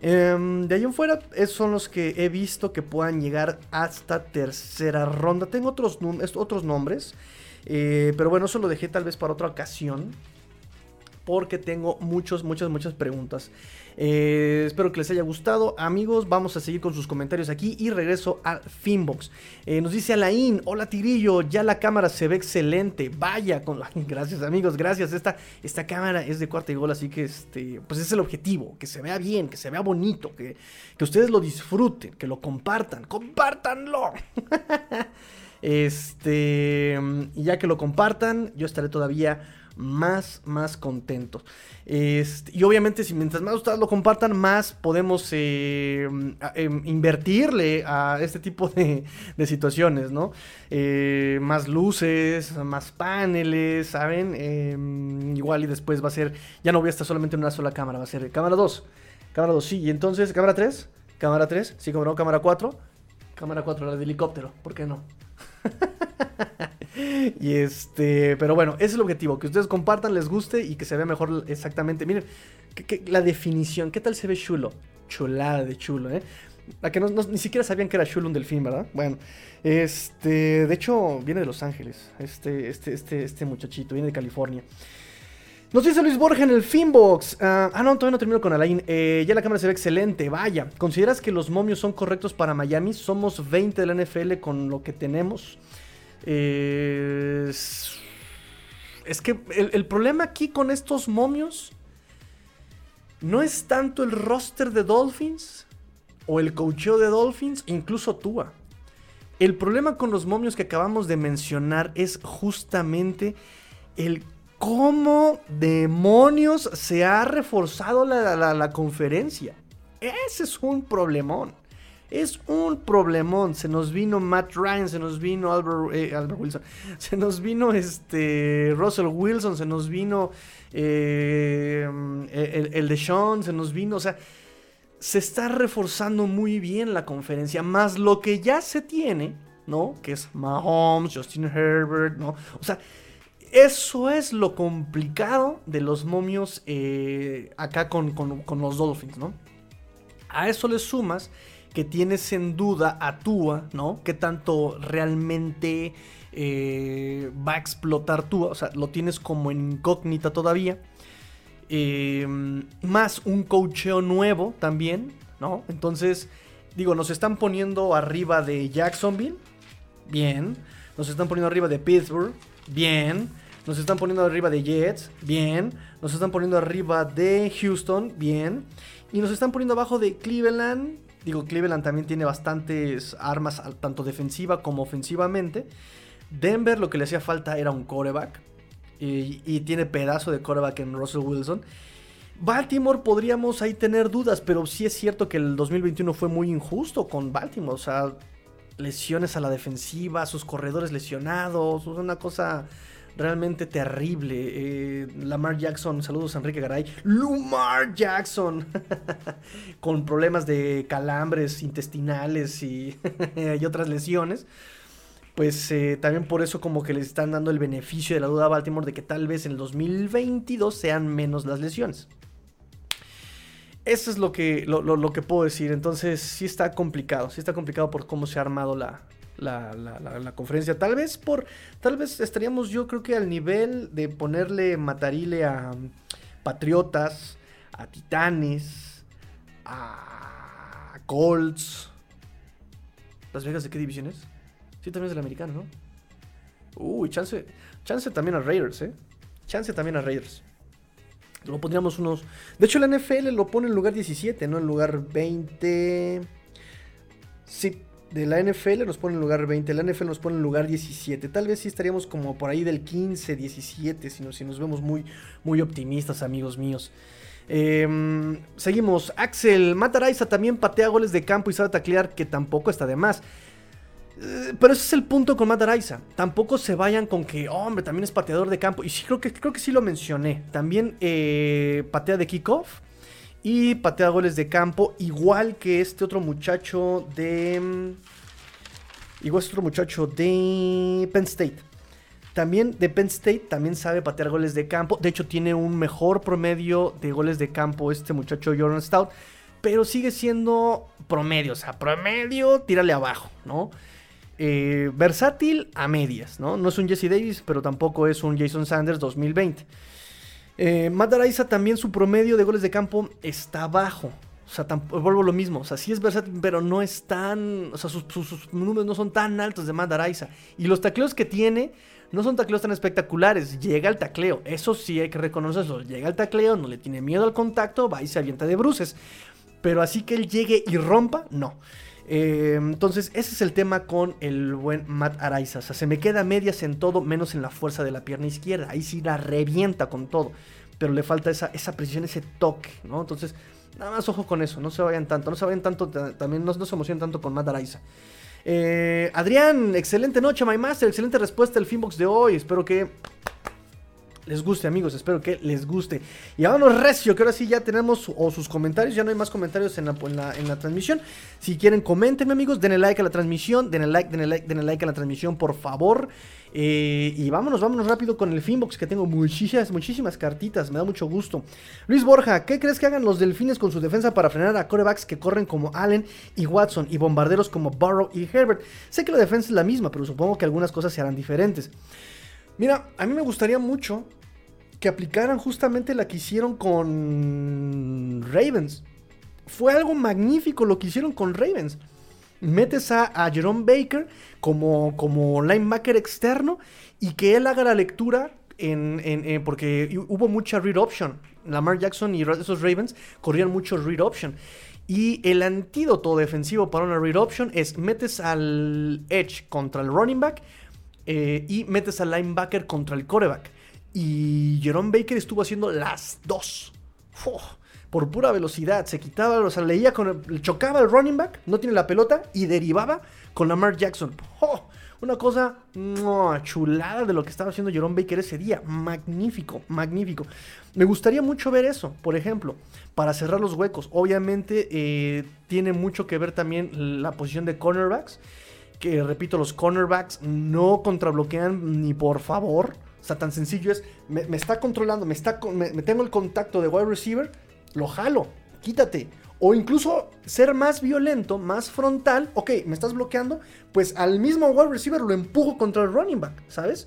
Speaker 1: Em, de ahí en fuera, son los que he visto que puedan llegar hasta tercera ronda. Tengo otros, otros nombres, eh, pero bueno, eso lo dejé tal vez para otra ocasión porque tengo muchas, muchas, muchas preguntas. Eh, espero que les haya gustado. Amigos, vamos a seguir con sus comentarios aquí y regreso al Finbox. Eh, nos dice Alain, hola Tigrillo, ya la cámara se ve excelente. Vaya, con... [LAUGHS] gracias amigos, gracias. Esta, esta cámara es de cuarta y gol, así que este, pues es el objetivo, que se vea bien, que se vea bonito, que, que ustedes lo disfruten, que lo compartan. ¡Compártanlo! [LAUGHS] este, y ya que lo compartan, yo estaré todavía más, más contentos. Este, y obviamente, si mientras más ustedes lo compartan, más podemos eh, em, invertirle a este tipo de, situaciones, ¿no? Eh, más luces, más paneles, ¿saben? Em, igual y después va a ser, ya no voy a estar solamente en una sola cámara, va a ser cámara 2. Cámara 2, sí. Y entonces, cámara 3, cámara 3, sí, como no, cámara 4. Cámara 4, la de helicóptero, ¿por qué no? [LAUGHS] y este, pero bueno, ese es el objetivo, que ustedes compartan, les guste y que se vea mejor exactamente. Miren, la definición, ¿qué tal se ve chulo? Chulada de chulo, ¿eh? La que ni siquiera sabían que era chulo un delfín, ¿verdad? Bueno, este, de hecho, viene de Los Ángeles, este, este, este, este muchachito, viene de California. Nos dice Luis Borja en el Finbox. ah, ah no, todavía no termino con Alain. Eh, ya la cámara se ve excelente. Vaya, ¿consideras que los momios son correctos para Miami? Somos 20 de la NFL con lo que tenemos. Es que el, problema aquí con estos momios. no es tanto el roster de Dolphins o el coacheo de Dolphins, incluso Tua. El problema con los momios que acabamos de mencionar es justamente el cómo demonios se ha reforzado la, conferencia. Ese es un problemón. Es un problemón. Se nos vino Matt Ryan, se nos vino Albert, eh, Wilson, [LAUGHS] se nos vino este Russell Wilson, se nos vino eh, el, el de Sean, se nos vino, o sea, se está reforzando muy bien la conferencia, más lo que ya se tiene, ¿no? Que es Mahomes, Justin Herbert, ¿no? O sea, eso es lo complicado de los momios eh, acá con, los Dolphins, ¿no? A eso le sumas que tienes en duda a Tua, ¿no? Que tanto realmente eh, va a explotar Tua, o sea, lo tienes como en incógnita todavía. Em, más un coacheo nuevo también, ¿no? Entonces, digo, nos están poniendo arriba de Jacksonville, bien. Nos están poniendo arriba de Pittsburgh, bien. Nos están poniendo arriba de Jets, bien. Nos están poniendo arriba de Houston, bien. Y nos están poniendo abajo de Cleveland. Digo, Cleveland también tiene bastantes armas, tanto defensiva como ofensivamente. Denver lo que le hacía falta era un coreback y, tiene pedazo de coreback en Russell Wilson. Baltimore podríamos ahí tener dudas, pero sí es cierto que el 2021 fue muy injusto con Baltimore. O sea, lesiones a la defensiva, sus corredores lesionados, una cosa realmente terrible. Eh, Lamar Jackson, saludos a Enrique Garay. Lamar Jackson, [LAUGHS] con problemas de calambres intestinales [LAUGHS] y, otras lesiones pues eh, también por eso como que les están dando el beneficio de la duda a Baltimore de que tal vez en el 2022 sean menos las lesiones. Eso es lo que, lo, que puedo decir. Entonces sí está complicado. Sí está complicado por cómo se ha armado la, la, conferencia. Tal vez por. Tal vez estaríamos yo creo que al nivel de ponerle matarile a Patriotas, a Titanes, a Colts. ¿Las Vegas de qué divisiones? Sí, también es del americano, ¿no? Uy, chance, chance también a Raiders, ¿eh? Chance también a Raiders. Lo pondríamos unos... De hecho, la NFL lo pone en lugar 17, ¿no? En lugar 20... Sí, de la NFL nos pone en lugar 20, la NFL nos pone en lugar 17. Tal vez sí estaríamos como por ahí del 15, 17, si nos, si nos vemos muy, muy optimistas, amigos míos. Em, seguimos. Axel Mataraiza también patea goles de campo y sabe taclear, que tampoco está de más. Eh, pero ese es el punto con Matt Tampoco se vayan con que, hombre, también es pateador de campo. Y sí, creo que, creo que sí lo mencioné. También eh, patea de kickoff y patea goles de campo. Igual que este otro muchacho de. Igual este otro muchacho de Penn State. También de Penn State también sabe patear goles de campo. De hecho, tiene un mejor promedio de goles de campo este muchacho Jordan Stout. Pero sigue siendo promedio. O sea, promedio, tírale abajo, ¿no? Eh, versátil a medias, ¿no? No es un Jesse Davis, pero tampoco es un Jason Sanders 2020. Eh, también su promedio de goles de campo está bajo. O sea, vuelvo lo mismo. O sea, sí es versátil, pero no es tan. O sea, sus, números no son tan altos de Matt Y los tacleos que tiene no son tacleos tan espectaculares. Llega al tacleo. Eso sí hay que reconocerlo. Llega al tacleo, no le tiene miedo al contacto, va y se avienta de bruces. Pero así que él llegue y rompa, no. Eh, entonces, ese es el tema con el buen Matt Araiza. O sea, se me queda medias en todo, menos en la fuerza de la pierna izquierda. Ahí sí la revienta con todo. Pero le falta esa, esa precisión, ese toque, ¿no? Entonces, nada más ojo con eso. No se vayan tanto. No se vayan tanto. También no, se emocionen tanto con Matt Araiza. Eh, Adrián, excelente noche, My Master. Excelente respuesta el Finbox de hoy. Espero que les guste, amigos. Espero que les guste. Y vámonos recio, que ahora sí ya tenemos o sus comentarios. Ya no hay más comentarios en la, en la, transmisión. Si quieren, comentenme, amigos. Denle like a la transmisión. Denle like, denle like, denle like a la transmisión, por favor. Eh, y vámonos, vámonos rápido con el Finbox, que tengo muchísimas, muchísimas cartitas. Me da mucho gusto. Luis Borja, ¿qué crees que hagan los delfines con su defensa para frenar a corebacks que corren como Allen y Watson y bombarderos como Burrow y Herbert? Sé que la defensa es la misma, pero supongo que algunas cosas se harán diferentes. Mira, a mí me gustaría mucho que aplicaran justamente la que hicieron con Ravens. Fue algo magnífico lo que hicieron con Ravens. Metes a, Jerome Baker como, como linebacker externo y que él haga la lectura en, porque hubo mucha read option. Lamar Jackson y esos Ravens corrían mucho read option. Y el antídoto defensivo para una read option es metes al edge contra el running back eh, y metes al linebacker contra el coreback. Y Jerome Baker estuvo haciendo las dos. por pura velocidad. Se quitaba, o sea, leía con chocaba el running back, no tiene la pelota y derivaba con Lamar Jackson. Una cosa chulada de lo que estaba haciendo Jerome Baker ese día. Magnífico, magnífico. Me gustaría mucho ver eso, por ejemplo, para cerrar los huecos. Obviamente eh, tiene mucho que ver también la posición de cornerbacks. Que repito, los cornerbacks no contrabloquean ni por favor. O sea, tan sencillo es, me, está controlando, me, está, me tengo el contacto de wide receiver, lo jalo, quítate. O incluso ser más violento, más frontal. Ok, me estás bloqueando. Pues al mismo wide receiver lo empujo contra el running back, ¿sabes?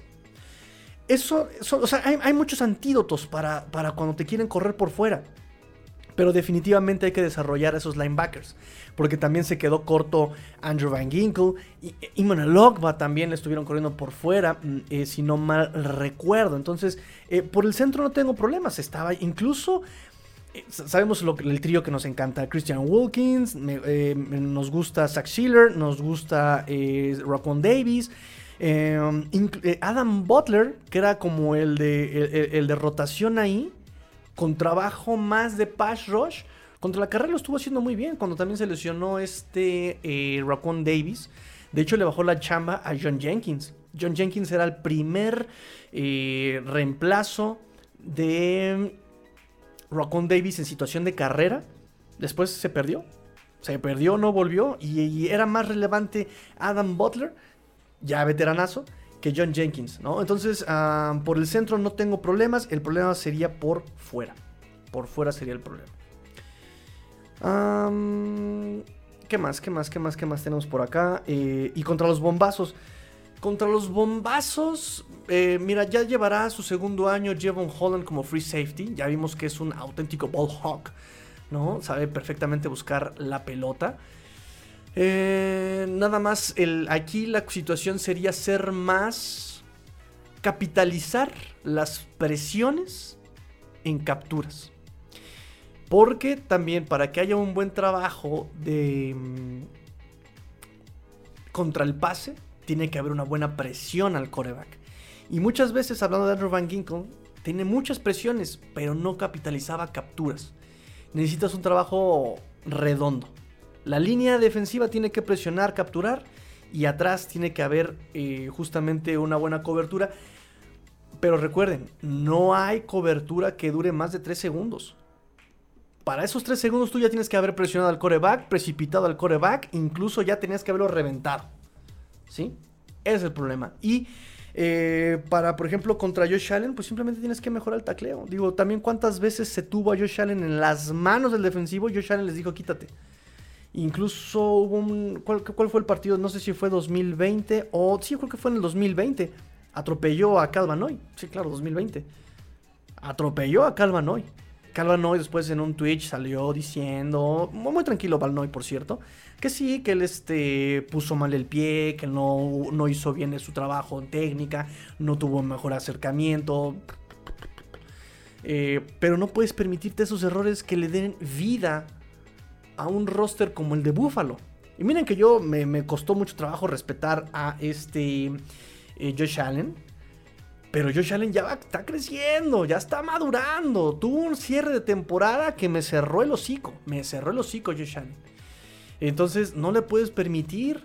Speaker 1: Eso, o sea, hay, muchos antídotos para, para cuando te quieren correr por fuera. Pero definitivamente hay que desarrollar esos linebackers. Porque también se quedó corto Andrew Van Ginkle. Y Iman Logba también le estuvieron corriendo por fuera. Mm, eh, si no mal recuerdo. Entonces, eh, por el centro no tengo problemas. Estaba incluso eh, sabemos el trío que nos encanta. Christian Wilkins, nos gusta Zach Schiller, nos gusta eh, Davis. Adam Butler, que era como el de, el, de rotación ahí, con trabajo más de pass rush. Contra la carrera lo estuvo haciendo muy bien. Cuando también se lesionó este eh, Davis. De hecho, le bajó la chamba a John Jenkins. John Jenkins era el primer reemplazo de Rocon Davis en situación de carrera. Después se perdió. Se perdió, no volvió. Y, era más relevante Adam Butler, ya veteranazo, que John Jenkins, ¿no? Entonces, ah, por el centro no tengo problemas. El problema sería por fuera. Por fuera sería el problema. ¿Qué más? ¿Qué más? ¿Qué más? ¿Qué más tenemos por acá? Eh, y contra los bombazos. Contra los bombazos, eh, mira, ya llevará su segundo año Jevon Holland como free safety. Ya vimos que es un auténtico ball hawk, ¿no? Sabe perfectamente buscar la pelota. Eh, nada más, el, aquí la situación sería ser más. capitalizar las presiones en capturas. Porque también para que haya un buen trabajo de. Mm, contra el pase tiene que haber una buena presión al coreback. Y muchas veces, hablando de Andrew Van Ginkle, tiene muchas presiones, pero no capitalizaba capturas. Necesitas un trabajo redondo. La línea defensiva tiene que presionar, capturar, y atrás tiene que haber eh, justamente una buena cobertura. Pero recuerden, no hay cobertura que dure más de 3 segundos. Para esos 3 segundos tú ya tienes que haber presionado al coreback, precipitado al coreback, incluso ya tenías que haberlo reventado. ¿sí? Ese es el problema. Y eh, para, por ejemplo, contra Josh Allen, pues simplemente tienes que mejorar el tacleo. Digo, también cuántas veces se tuvo a Josh Allen en las manos del defensivo, Josh Allen les dijo, quítate. Incluso hubo un... ¿cuál, fue el partido? No sé si fue 2020 o... Sí, creo que fue en el 2020. Atropelló a Calvanoy. Sí, claro, 2020. Atropelló a Calvanoy. Calvanoy después en un Twitch salió diciendo, muy tranquilo Valnoy por cierto, que sí, que él este, puso mal el pie, que no, no hizo bien su trabajo en técnica, no tuvo mejor acercamiento. Eh, pero no puedes permitirte esos errores que le den vida a un roster como el de Buffalo. Y miren que yo me, costó mucho trabajo respetar a este eh, Josh Allen. Pero Josh Allen ya está creciendo, ya está madurando. Tuvo un cierre de temporada que me cerró el hocico. Me cerró el hocico Josh Allen. Entonces no le puedes permitir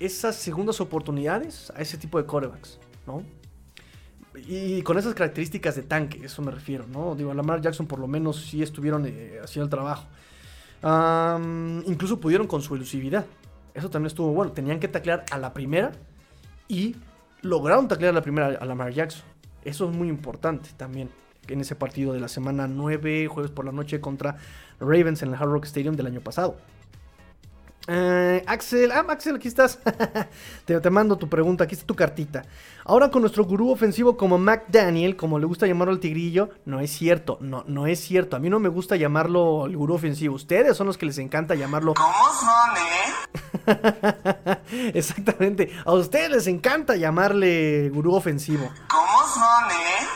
Speaker 1: esas segundas oportunidades a ese tipo de corebacks, ¿no? Y con esas características de tanque, eso me refiero, ¿no? Digo, Lamar Jackson por lo menos sí estuvieron eh, haciendo el trabajo. Incluso pudieron con su elusividad. Eso también estuvo bueno. Tenían que taclear a la primera y lograron taclear a la primera a Lamar Jackson. Eso es muy importante también en ese partido de la semana 9, jueves por la noche contra Ravens en el Hard Rock Stadium del año pasado. Eh, Axel, ah, Axel, aquí estás. [LAUGHS] te, te, mando tu pregunta, aquí está tu cartita. Ahora con nuestro gurú ofensivo como McDaniel, como le gusta llamarlo al tigrillo, no es cierto, no, no es cierto. A mí no me gusta llamarlo el gurú ofensivo. Ustedes son los que les encanta llamarlo.
Speaker 2: ¿Cómo son,
Speaker 1: eh? [LAUGHS] Exactamente. A ustedes les encanta llamarle gurú ofensivo.
Speaker 2: ¿Cómo son, eh?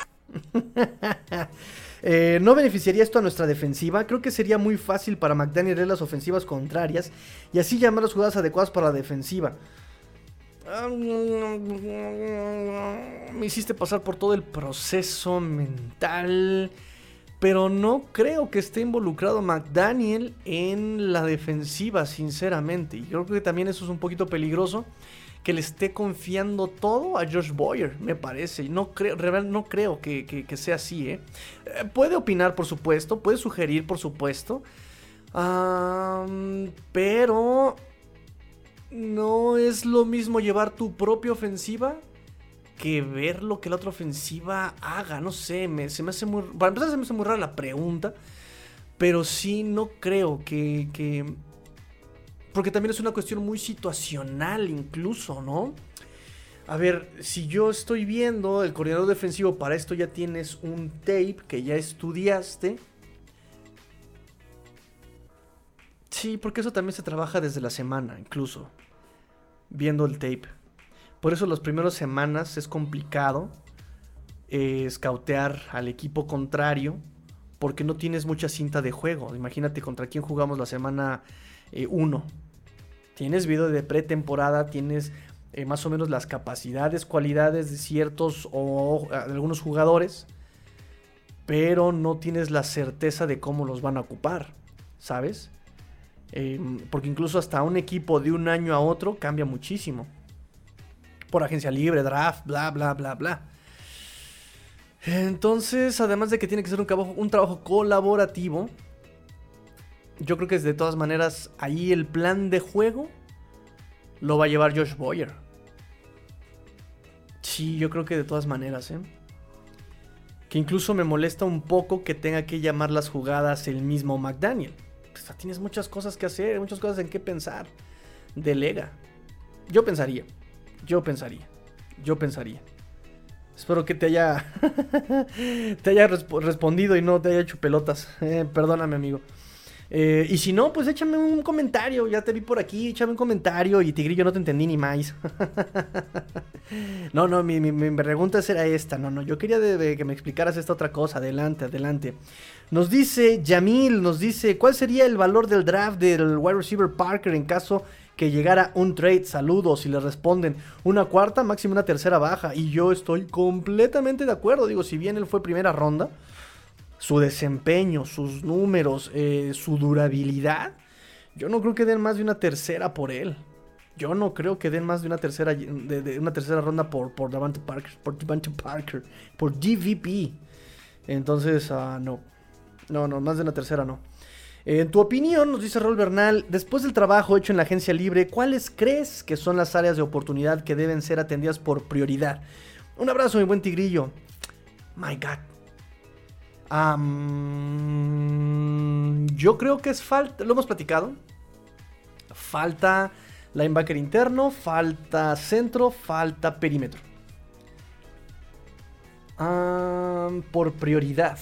Speaker 2: [LAUGHS]
Speaker 1: Eh, ¿No beneficiaría esto a nuestra defensiva? Creo que sería muy fácil para McDaniel leer las ofensivas contrarias y así llamar las jugadas adecuadas para la defensiva. Me hiciste pasar por todo el proceso mental. Pero no creo que esté involucrado McDaniel en la defensiva, sinceramente. Y creo que también eso es un poquito peligroso. Que le esté confiando todo a Josh Boyer, me parece. No creo, no creo que, sea así, ¿eh? ¿eh? Puede opinar, por supuesto. Puede sugerir, por supuesto. pero no es lo mismo llevar tu propia ofensiva que ver lo que la otra ofensiva haga. No sé, me, se me hace muy. Para empezar, se me hace muy rara la pregunta. Pero sí, no creo que, que. Porque también es una cuestión muy situacional, incluso, ¿no? A ver, si yo estoy viendo el coordinador defensivo, para esto ya tienes un tape que ya estudiaste. Sí, porque eso también se trabaja desde la semana, incluso. Viendo el tape. Por eso las primeras semanas es complicado eh, al equipo contrario porque no tienes mucha cinta de juego. Imagínate contra quién jugamos la semana 1. Eh, tienes video de pretemporada, tienes eh, más o menos las capacidades, cualidades de ciertos o de algunos jugadores, pero no tienes la certeza de cómo los van a ocupar, ¿sabes? Em, porque incluso hasta un equipo de un año a otro cambia muchísimo por agencia libre, draft, bla, bla, bla, bla. Entonces, además de que tiene que ser un trabajo, un trabajo colaborativo, yo creo que de todas maneras ahí el plan de juego lo va a llevar Josh Boyer. Sí, yo creo que de todas maneras, ¿eh? Que incluso me molesta un poco que tenga que llamar las jugadas el mismo McDaniel. Pues, tienes muchas cosas que hacer, muchas cosas en qué pensar. Delega. Yo pensaría. Yo pensaría. Yo pensaría. Espero que te haya. [LAUGHS] te haya respondido y no te haya hecho pelotas. Eh, perdóname, amigo. Eh, y si no, pues échame un comentario. Ya te vi por aquí, échame un comentario. Y Tigrillo, no te entendí ni más. [LAUGHS] no, no, mi, pregunta era esta. No, no, yo quería que me explicaras esta otra cosa. Adelante, adelante. Nos dice Yamil, nos dice: ¿Cuál sería el valor del draft del wide receiver Parker en caso que llegara un trade, saludos y le responden una cuarta, máximo una tercera baja. Y yo estoy completamente de acuerdo. Digo, si bien él fue primera ronda, su desempeño, sus números, eh, su durabilidad, yo no creo que den más de una tercera por él. Yo no creo que den más de una tercera, de, una tercera ronda por, por Davante Parker, por Davante Parker, por DVP. Entonces, uh, no. No, no, más de una tercera no. En tu opinión, nos dice Raúl Bernal, después del trabajo hecho en la agencia libre, ¿cuáles crees que son las áreas de oportunidad que deben ser atendidas por prioridad? Un abrazo, mi buen tigrillo. My God. Yo creo que es falta, lo hemos platicado. Falta linebacker interno, falta centro, falta perímetro. por prioridad.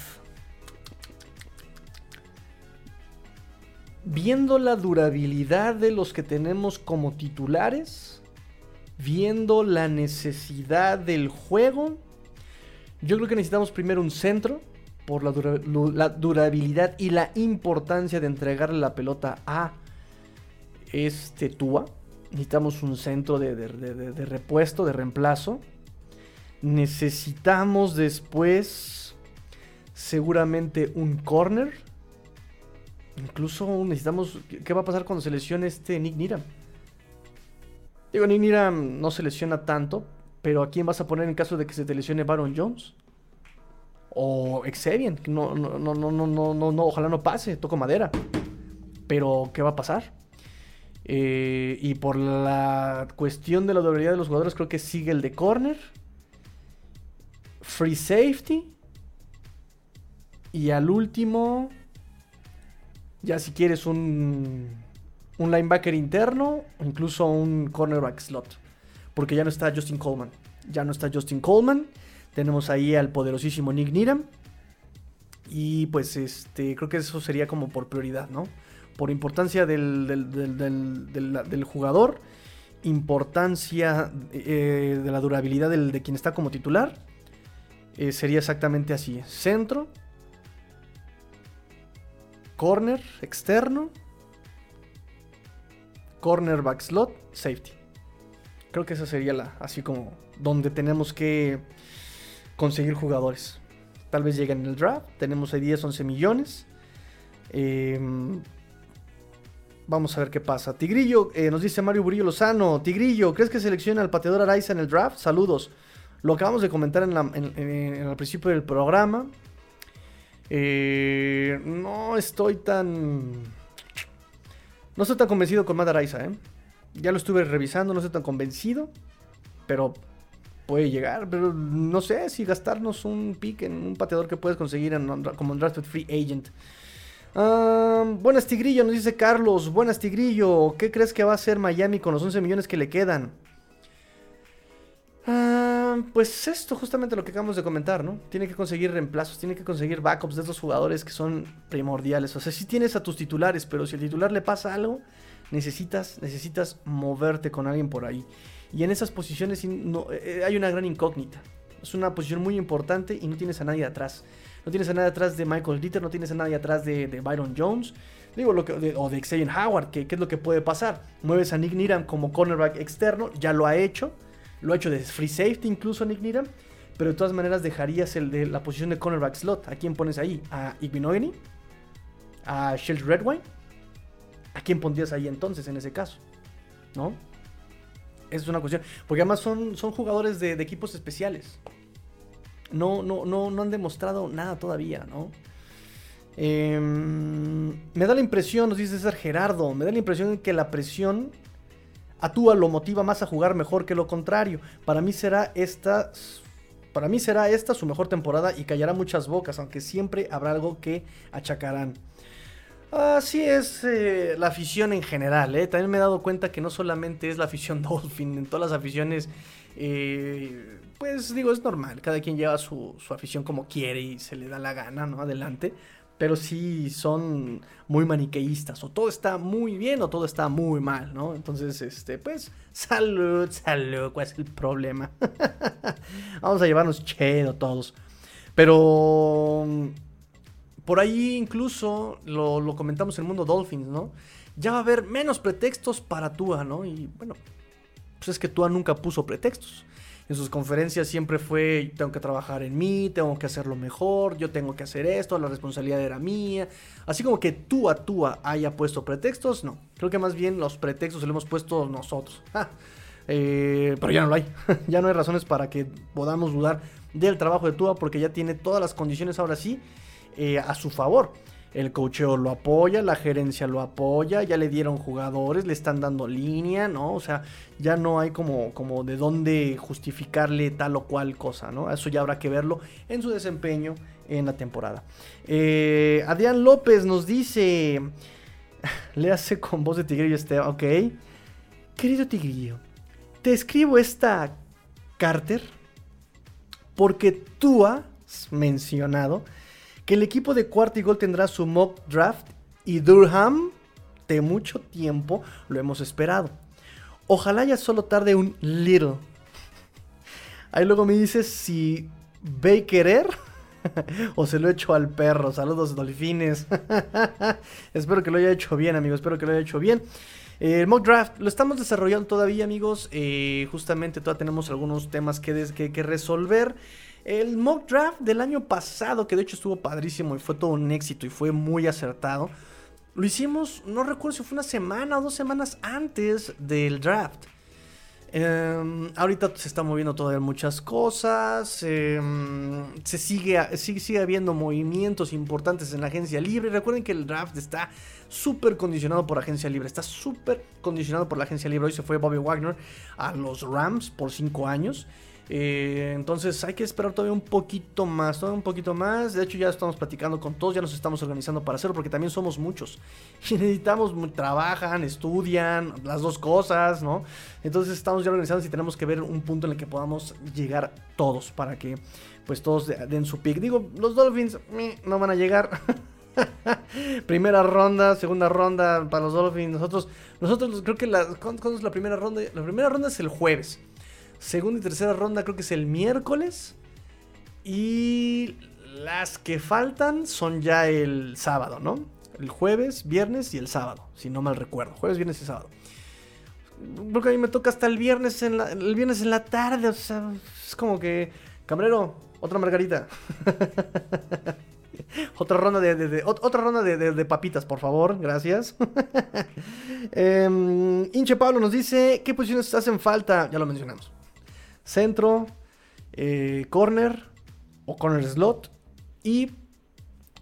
Speaker 1: viendo la durabilidad de los que tenemos como titulares, viendo la necesidad del juego, yo creo que necesitamos primero un centro por la, durabilidad y la importancia de entregarle la pelota a este Tua. Necesitamos un centro de, repuesto, de reemplazo. Necesitamos después seguramente un corner Incluso necesitamos. ¿Qué va a pasar cuando se lesione este Nick Niram? Digo, Nick Niram no se lesiona tanto, pero ¿a quién vas a poner en caso de que se te lesione Baron Jones? O no, no, no, no, no, no, no, ojalá no pase, toco madera. Pero, ¿qué va a pasar? Eh, y por la cuestión de la durabilidad de los jugadores, creo que sigue el de corner. Free safety. Y al último. Ya si quieres un, un linebacker interno o incluso un cornerback slot. Porque ya no está Justin Coleman. Ya no está Justin Coleman. Tenemos ahí al poderosísimo Nick Needham. Y pues este, creo que eso sería como por prioridad, ¿no? Por importancia del, del, jugador, importancia eh, de la durabilidad de quien está como titular eh, sería exactamente así. Centro, corner, externo, cornerback slot, safety. Creo que esa sería la, así como donde tenemos que conseguir jugadores. Tal vez lleguen en el draft, tenemos ahí 10, 11 millones. Em, vamos a ver qué pasa. Tigrillo, eh, nos dice Mario Burillo Lozano. Tigrillo, ¿crees que selecciona al pateador Araiza en el draft? Saludos. Lo acabamos de comentar en, el principio del programa. Eh, no estoy tan. No estoy tan convencido con Matt Araiza, ¿eh? Ya lo estuve revisando, no estoy tan convencido. Pero puede llegar. Pero no sé si gastarnos un pick en un pateador que puedes conseguir como un drafted free agent. buenas Tigrillo, nos dice Carlos. Buenas Tigrillo. ¿Qué crees que va a hacer Miami con los 11 millones que le quedan? Ah, pues esto justamente lo que acabamos de comentar, ¿no? Tiene que conseguir reemplazos, tiene que conseguir backups de estos jugadores que son primordiales. O sea, si tienes a tus titulares, pero si al titular le pasa algo, necesitas, necesitas moverte con alguien por ahí. Y en esas posiciones no, eh, hay una gran incógnita. Es una posición muy importante y no tienes a nadie atrás. No tienes a nadie atrás de Michael Dieter, no tienes a nadie atrás de, Byron Jones. Digo, que, o de Xavier Howard, que, ¿qué es lo que puede pasar? Mueves a Nick Niram como cornerback externo, ya lo ha hecho lo ha hecho de free safety incluso Nick Needham. Pero de todas maneras dejarías la posición de cornerback slot. ¿A quién pones ahí? ¿A Igvinogany? ¿A Red Redwine? ¿A quién pondrías ahí entonces en ese caso? ¿No? Es una cuestión. Porque además son, son jugadores de, equipos especiales. No, no, no, no han demostrado nada todavía, ¿no? Em, me da la impresión, nos dice César Gerardo, me da la impresión que la presión a lo motiva más a jugar mejor que lo contrario. Para mí será esta para mí será esta su mejor temporada y callará muchas bocas, aunque siempre habrá algo que achacarán. Así es eh, la afición en general. Eh. También me he dado cuenta que no solamente es la afición [LAUGHS] Dolphin, en todas las aficiones, eh, pues digo, es normal. Cada quien lleva su, su, afición como quiere y se le da la gana, ¿no? Adelante pero sí son muy maniqueístas. O todo está muy bien o todo está muy mal, ¿no? Entonces, este, pues, salud, salud, ¿cuál es el problema? [LAUGHS] Vamos a llevarnos chedo todos. Pero por ahí incluso lo, comentamos en el mundo Dolphins, ¿no? Ya va a haber menos pretextos para Tua, ¿no? Y bueno, pues es que Tua nunca puso pretextos en sus conferencias siempre fue, tengo que trabajar en mí, tengo que hacerlo mejor, yo tengo que hacer esto, la responsabilidad era mía. Así como que tú a tú haya puesto pretextos, no. Creo que más bien los pretextos los hemos puesto nosotros. [LAUGHS] Eh, pero ya no lo hay. [LAUGHS] ya no hay razones para que podamos dudar del trabajo de Tua porque ya tiene todas las condiciones ahora sí eh, a su favor el cocheo lo apoya, la gerencia lo apoya, ya le dieron jugadores, le están dando línea, ¿no? O sea, ya no hay como, como de dónde justificarle tal o cual cosa, ¿no? Eso ya habrá que verlo en su desempeño en la temporada. Eh, Adrián López nos dice, [LAUGHS] le hace con voz de tigrillo este, ok. Querido tigrillo, te escribo esta Carter porque tú has mencionado que el equipo de cuarto y gol tendrá su mock draft y Durham de mucho tiempo lo hemos esperado. Ojalá ya solo tarde un little. Ahí luego me dices si ve querer [LAUGHS] o se lo he hecho al perro. Saludos, dolfines. [LAUGHS] espero que lo haya hecho bien, amigos. Espero que lo haya hecho bien. El mock draft lo estamos desarrollando todavía, amigos. Eh, justamente todavía tenemos algunos temas que, que resolver. El mock draft del año pasado, que de hecho estuvo padrísimo y fue todo un éxito y fue muy acertado, lo hicimos, no recuerdo si fue una semana o dos semanas antes del draft. Em, ahorita se están moviendo todavía muchas cosas. Em, se sigue, sigue, sigue, habiendo movimientos importantes en la agencia libre. Recuerden que el draft está súper condicionado por agencia libre. Está súper condicionado por la agencia libre. Hoy se fue Bobby Wagner a los Rams por 5 años. Eh, entonces hay que esperar todavía un poquito más, todavía un poquito más. De hecho ya estamos platicando con todos, ya nos estamos organizando para hacerlo porque también somos muchos. [LAUGHS] Y necesitamos, trabajan, estudian, las dos cosas, ¿no? Entonces estamos ya organizados y tenemos que ver un punto en el que podamos llegar todos para que pues todos den su pick. Digo, los Dolphins no van a llegar. [LAUGHS] primera ronda, segunda ronda para los Dolphins. Nosotros, nosotros creo que la, ¿cuándo es la primera ronda? La primera ronda es el jueves. Segunda y tercera ronda creo que es el miércoles. Y las que faltan son ya el sábado, ¿no? El jueves, viernes y el sábado, si no mal recuerdo. Jueves, viernes y sábado. Porque a mí me toca hasta el viernes en la, el viernes en la tarde. O sea, es como que. Cambrero, otra margarita. [LAUGHS] otra ronda de, otra ronda de, papitas, por favor. Gracias. [LAUGHS] Em, Inche Pablo nos dice: ¿Qué posiciones hacen falta? Ya lo mencionamos. Centro, eh, corner o corner slot y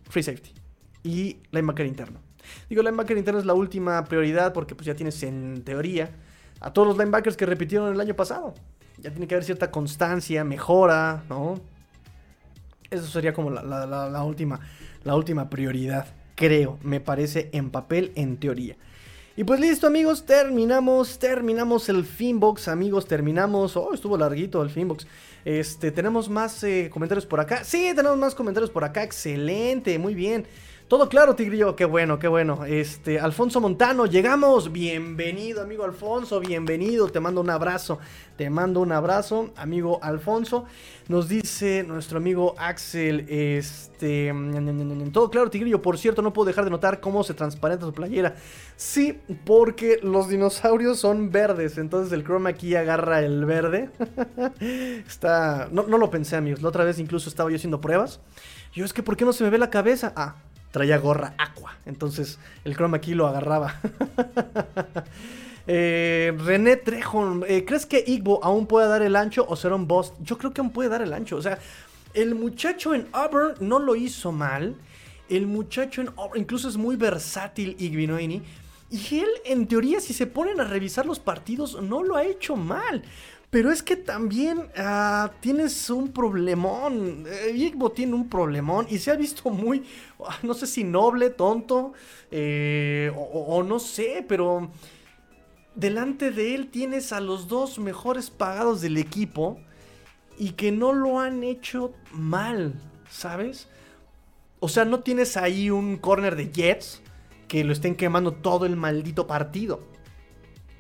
Speaker 1: free safety. Y linebacker interno. Digo, linebacker interno es la última prioridad porque pues ya tienes en teoría a todos los linebackers que repitieron el año pasado. Ya tiene que haber cierta constancia, mejora, ¿no? Eso sería como la, última, la última prioridad, creo, me parece en papel, en teoría. Y pues listo amigos, terminamos, terminamos el Finbox, amigos, terminamos, oh, estuvo larguito el Finbox. Este, tenemos más eh, comentarios por acá. Sí, tenemos más comentarios por acá, excelente, muy bien. Todo claro, Tigrillo, qué bueno, qué bueno. Este, Alfonso Montano, llegamos. Bienvenido, amigo Alfonso, bienvenido. Te mando un abrazo, te mando un abrazo, amigo Alfonso. Nos dice nuestro amigo Axel, este, todo claro, Tigrillo. Por cierto, no puedo dejar de notar cómo se transparenta su playera. Sí, porque los dinosaurios son verdes, entonces el chroma aquí agarra el verde. [LAUGHS] Está, no, no lo pensé, amigos. La otra vez incluso estaba yo haciendo pruebas. Yo es que, ¿por qué no se me ve la cabeza? Ah, traía gorra aqua. Entonces el chroma aquí lo agarraba. [LAUGHS] Eh, René Trejo, eh, ¿crees que Igbo aún puede dar el ancho o será un boss? Yo creo que aún puede dar el ancho. O sea, el muchacho en Auburn no lo hizo mal. El muchacho en Auburn incluso es muy versátil, Igbinoini. Y él, en teoría, si se ponen a revisar los partidos, no lo ha hecho mal. Pero es que también ah, tienes un problemón. Eh, tiene un problemón y se ha visto muy, ah, no sé si noble, tonto, eh, o, no sé, pero delante de él tienes a los dos mejores pagados del equipo y que no lo han hecho mal, ¿sabes? O sea, no tienes ahí un corner de Jets que lo estén quemando todo el maldito partido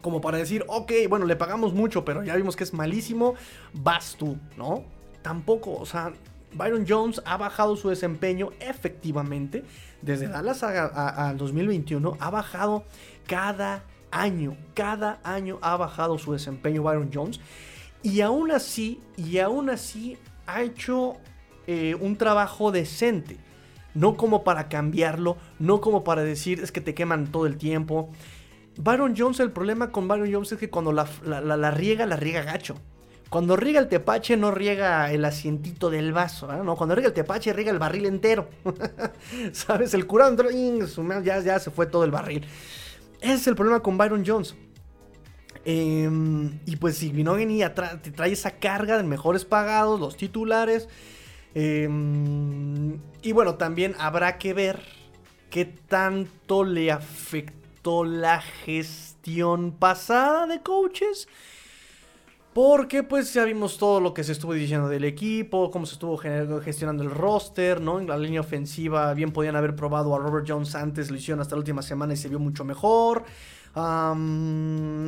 Speaker 1: como para decir, ok, bueno, le pagamos mucho, pero ya vimos que es malísimo, vas tú, ¿no? Tampoco, o sea, Byron Jones ha bajado su desempeño efectivamente desde Dallas al 2021, ha bajado cada año, cada año ha bajado su desempeño Byron Jones y aún así, y aún así ha hecho eh, un trabajo decente. No como para cambiarlo, no como para decir es que te queman todo el tiempo, Byron Jones, el problema con Byron Jones es que cuando la, riega, la riega gacho. Cuando riega el tepache, no riega el asientito del vaso, ¿no? Cuando riega el tepache, riega el barril entero. [LAUGHS] ¿Sabes? El curando, ya, ya se fue todo el barril. Ese es el problema con Byron Jones. Em, y pues si Vinogeni te trae esa carga de mejores pagados, los titulares. Em, y bueno, también habrá que ver qué tanto le afecta la gestión pasada de coaches. Porque pues ya vimos todo lo que se estuvo diciendo del equipo, cómo se estuvo gestionando el roster, ¿no? En la línea ofensiva bien podían haber probado a Robert Jones antes, lo hicieron hasta la última semana y se vio mucho mejor.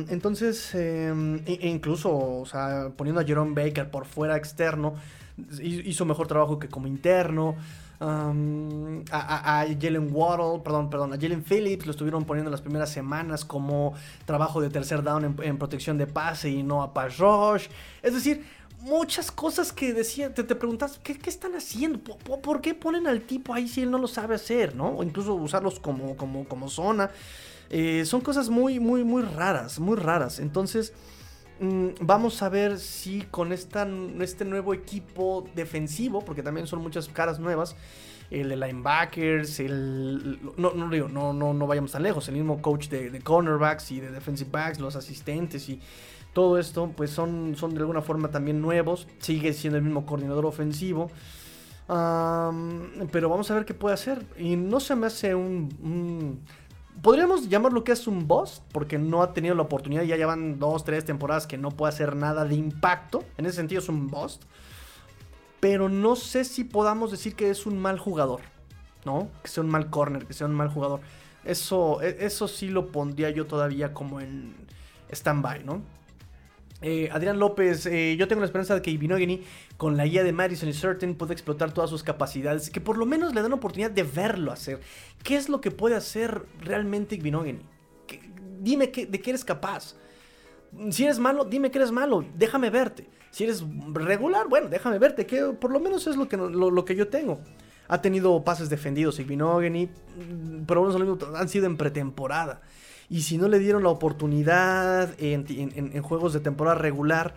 Speaker 1: entonces, em, e incluso, o sea, poniendo a Jerome Baker por fuera externo, hizo mejor trabajo que como interno a, Jalen Waddle, perdón, perdón, a Jalen Phillips lo estuvieron poniendo en las primeras semanas como trabajo de tercer down en, protección de pase y no a pass rush. Es decir, muchas cosas que decían, te, te preguntas, ¿qué, están haciendo? ¿Por, qué ponen al tipo ahí si él no lo sabe hacer, no? O incluso usarlos como, como, como zona. Eh, son cosas muy, muy, muy raras, muy raras. Entonces... Mm, vamos a ver si con esta, este nuevo equipo defensivo, porque también son muchas caras nuevas, el de linebackers, el... No, no digo, no, no, vayamos tan lejos, el mismo coach de, cornerbacks y de defensive backs, los asistentes y todo esto, pues son, son de alguna forma también nuevos, sigue siendo el mismo coordinador ofensivo. pero vamos a ver qué puede hacer. Y no se me hace un podríamos llamarlo que es un boss, porque no ha tenido la oportunidad, ya llevan dos, tres temporadas que no puede hacer nada de impacto. En ese sentido es un boss. Pero no sé si podamos decir que es un mal jugador, ¿no? Que sea un mal corner, que sea un mal jugador. Eso, e, eso sí lo pondría yo todavía como en stand-by, ¿no? Eh, Adrián López, eh, yo tengo la esperanza de que Ibinogany, con la guía de Madison y Certain, pueda explotar todas sus capacidades. Que por lo menos le den la oportunidad de verlo hacer. ¿Qué es lo que puede hacer realmente Ibinogany? Dime de qué eres capaz. Si eres malo, dime que eres malo. Déjame verte. Si eres regular, bueno, déjame verte. Que por lo menos es lo que, lo, que yo tengo. Ha tenido pases defendidos Ibinogany, pero han sido en pretemporada. Y si no le dieron la oportunidad en, juegos de temporada regular,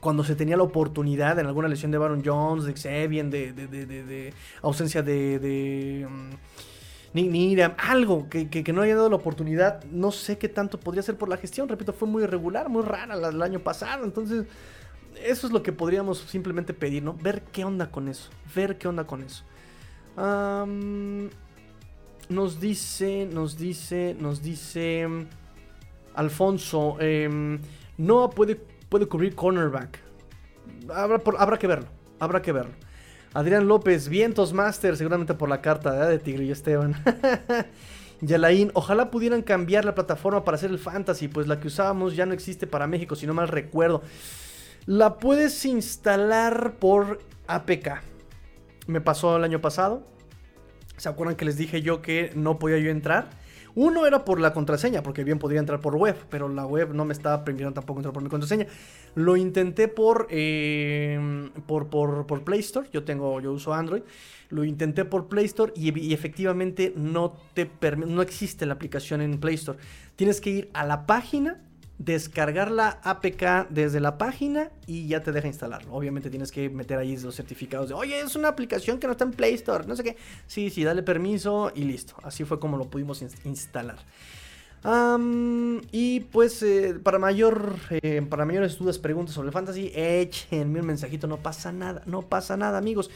Speaker 1: cuando se tenía la oportunidad en alguna lesión de Baron Jones, de Xavier, de, de, ausencia de, um, Nick Niram, algo que, no haya dado la oportunidad, no sé qué tanto podría ser por la gestión. Repito, fue muy irregular, muy rara el año pasado. Entonces, eso es lo que podríamos simplemente pedir, ¿no? Ver qué onda con eso. Ver qué onda con eso. Nos dice, nos dice, nos dice mm, Alfonso, eh, Noah puede, puede cubrir cornerback. Habrá, habrá, que verlo, habrá que verlo. Adrián López, Vientos Master, seguramente por la carta de Tigre y Esteban. [LAUGHS] Yalaín, ojalá pudieran cambiar la plataforma para hacer el fantasy, pues la que usábamos ya no existe para México, si no mal recuerdo. La puedes instalar por APK. Me pasó el año pasado. ¿Se acuerdan que les dije yo que no podía yo entrar? Uno era por la contraseña, porque bien podría entrar por web, pero la web no me estaba permitiendo tampoco entrar por mi contraseña. Lo intenté por, eh, por, por, por, Play Store, yo tengo, yo uso Android. Lo intenté por Play Store y, efectivamente no te no existe la aplicación en Play Store. Tienes que ir a la página descargar la APK desde la página y ya te deja instalarlo. Obviamente tienes que meter ahí los certificados de, oye, es una aplicación que no está en Play Store, no sé qué. Sí, sí, dale permiso y listo. Así fue como lo pudimos instalar. y pues eh, para mayor eh, para mayores dudas, preguntas sobre fantasy, échenme un mensajito, no pasa nada, no pasa nada, amigos.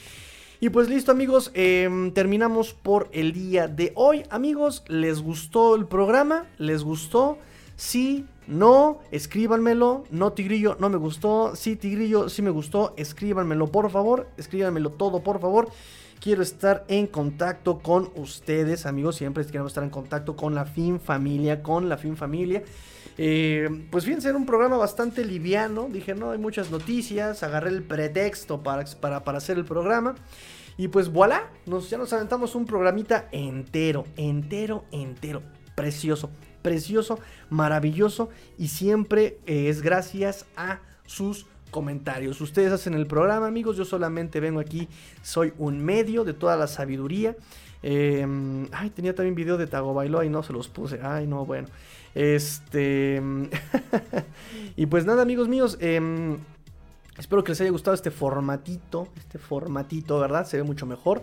Speaker 1: Y pues listo, amigos, em, terminamos por el día de hoy. Amigos, ¿les gustó el programa? ¿Les gustó? Sí, no, escríbanmelo. No, Tigrillo, no me gustó. Sí, Tigrillo, sí me gustó. Escríbanmelo, por favor. Escríbanmelo todo, por favor. Quiero estar en contacto con ustedes, amigos. Siempre quiero estar en contacto con la Fin Familia, con la Fin Familia. Eh, pues fíjense, era un programa bastante liviano. Dije, no, hay muchas noticias. Agarré el pretexto para, para, para hacer el programa. Y pues voilà, nos, ya nos aventamos un programita entero, entero, entero. Precioso precioso, maravilloso y siempre eh, es gracias a sus comentarios. Ustedes hacen el programa, amigos. Yo solamente vengo aquí, soy un medio de toda la sabiduría. Em, ay, tenía también video de Tago Bailo y no se los puse. Ay, no, bueno. Este. [LAUGHS] y pues nada, amigos míos. Em, espero que les haya gustado este formatito. Este formatito, ¿verdad? Se ve mucho mejor.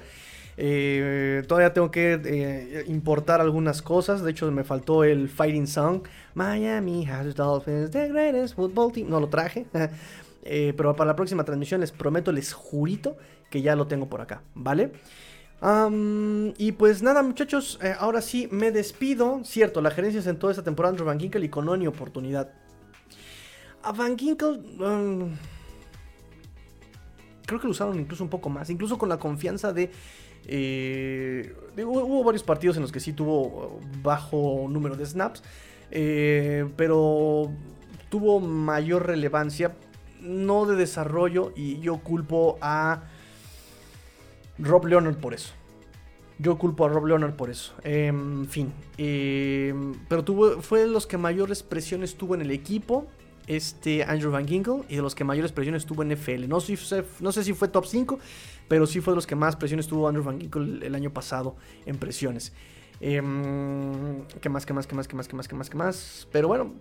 Speaker 1: Eh, todavía tengo que eh, importar algunas cosas. De hecho, me faltó el Fighting Song. Miami has Dolphins, the greatest football team. No lo traje. [LAUGHS] Eh, pero para la próxima transmisión les prometo, les jurito que ya lo tengo por acá. ¿Vale? y pues nada, muchachos. ahora sí me despido. Cierto, la gerencia sentó esta temporada Andrew Van Ginkel y con ni oportunidad. A Van Ginkel. Creo que lo usaron incluso un poco más. Incluso con la confianza de eh, hubo varios partidos en los que sí tuvo bajo número de snaps, eh, pero tuvo mayor relevancia, no de desarrollo, y yo culpo a Rob Leonard por eso. Yo culpo a Rob Leonard por eso. En fin. Eh, pero tuvo, fue de los que mayores presiones tuvo en el equipo este Andrew Van Ginkel y de los que mayores presiones tuvo en FL. No, no sé si fue top 5, pero sí fue de los que más presiones tuvo Andrew Van Ginkel el año pasado en presiones. Em, ¿Qué más, qué más, qué más, qué más, qué más, qué más, qué más? Pero bueno,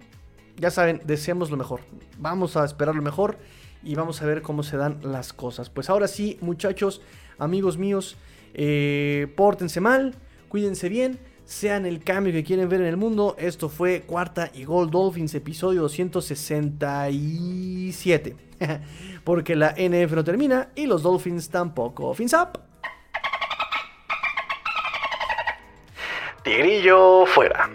Speaker 1: ya saben, deseamos lo mejor. Vamos a esperar lo mejor y vamos a ver cómo se dan las cosas. Pues ahora sí, muchachos, amigos míos, eh, pórtense mal, cuídense bien sean el cambio que quieren ver en el mundo. Esto fue Cuarta y Gold Dolphins, episodio 267. [LAUGHS] Porque la NF no termina y los Dolphins tampoco. Fins up. Tigrillo fuera.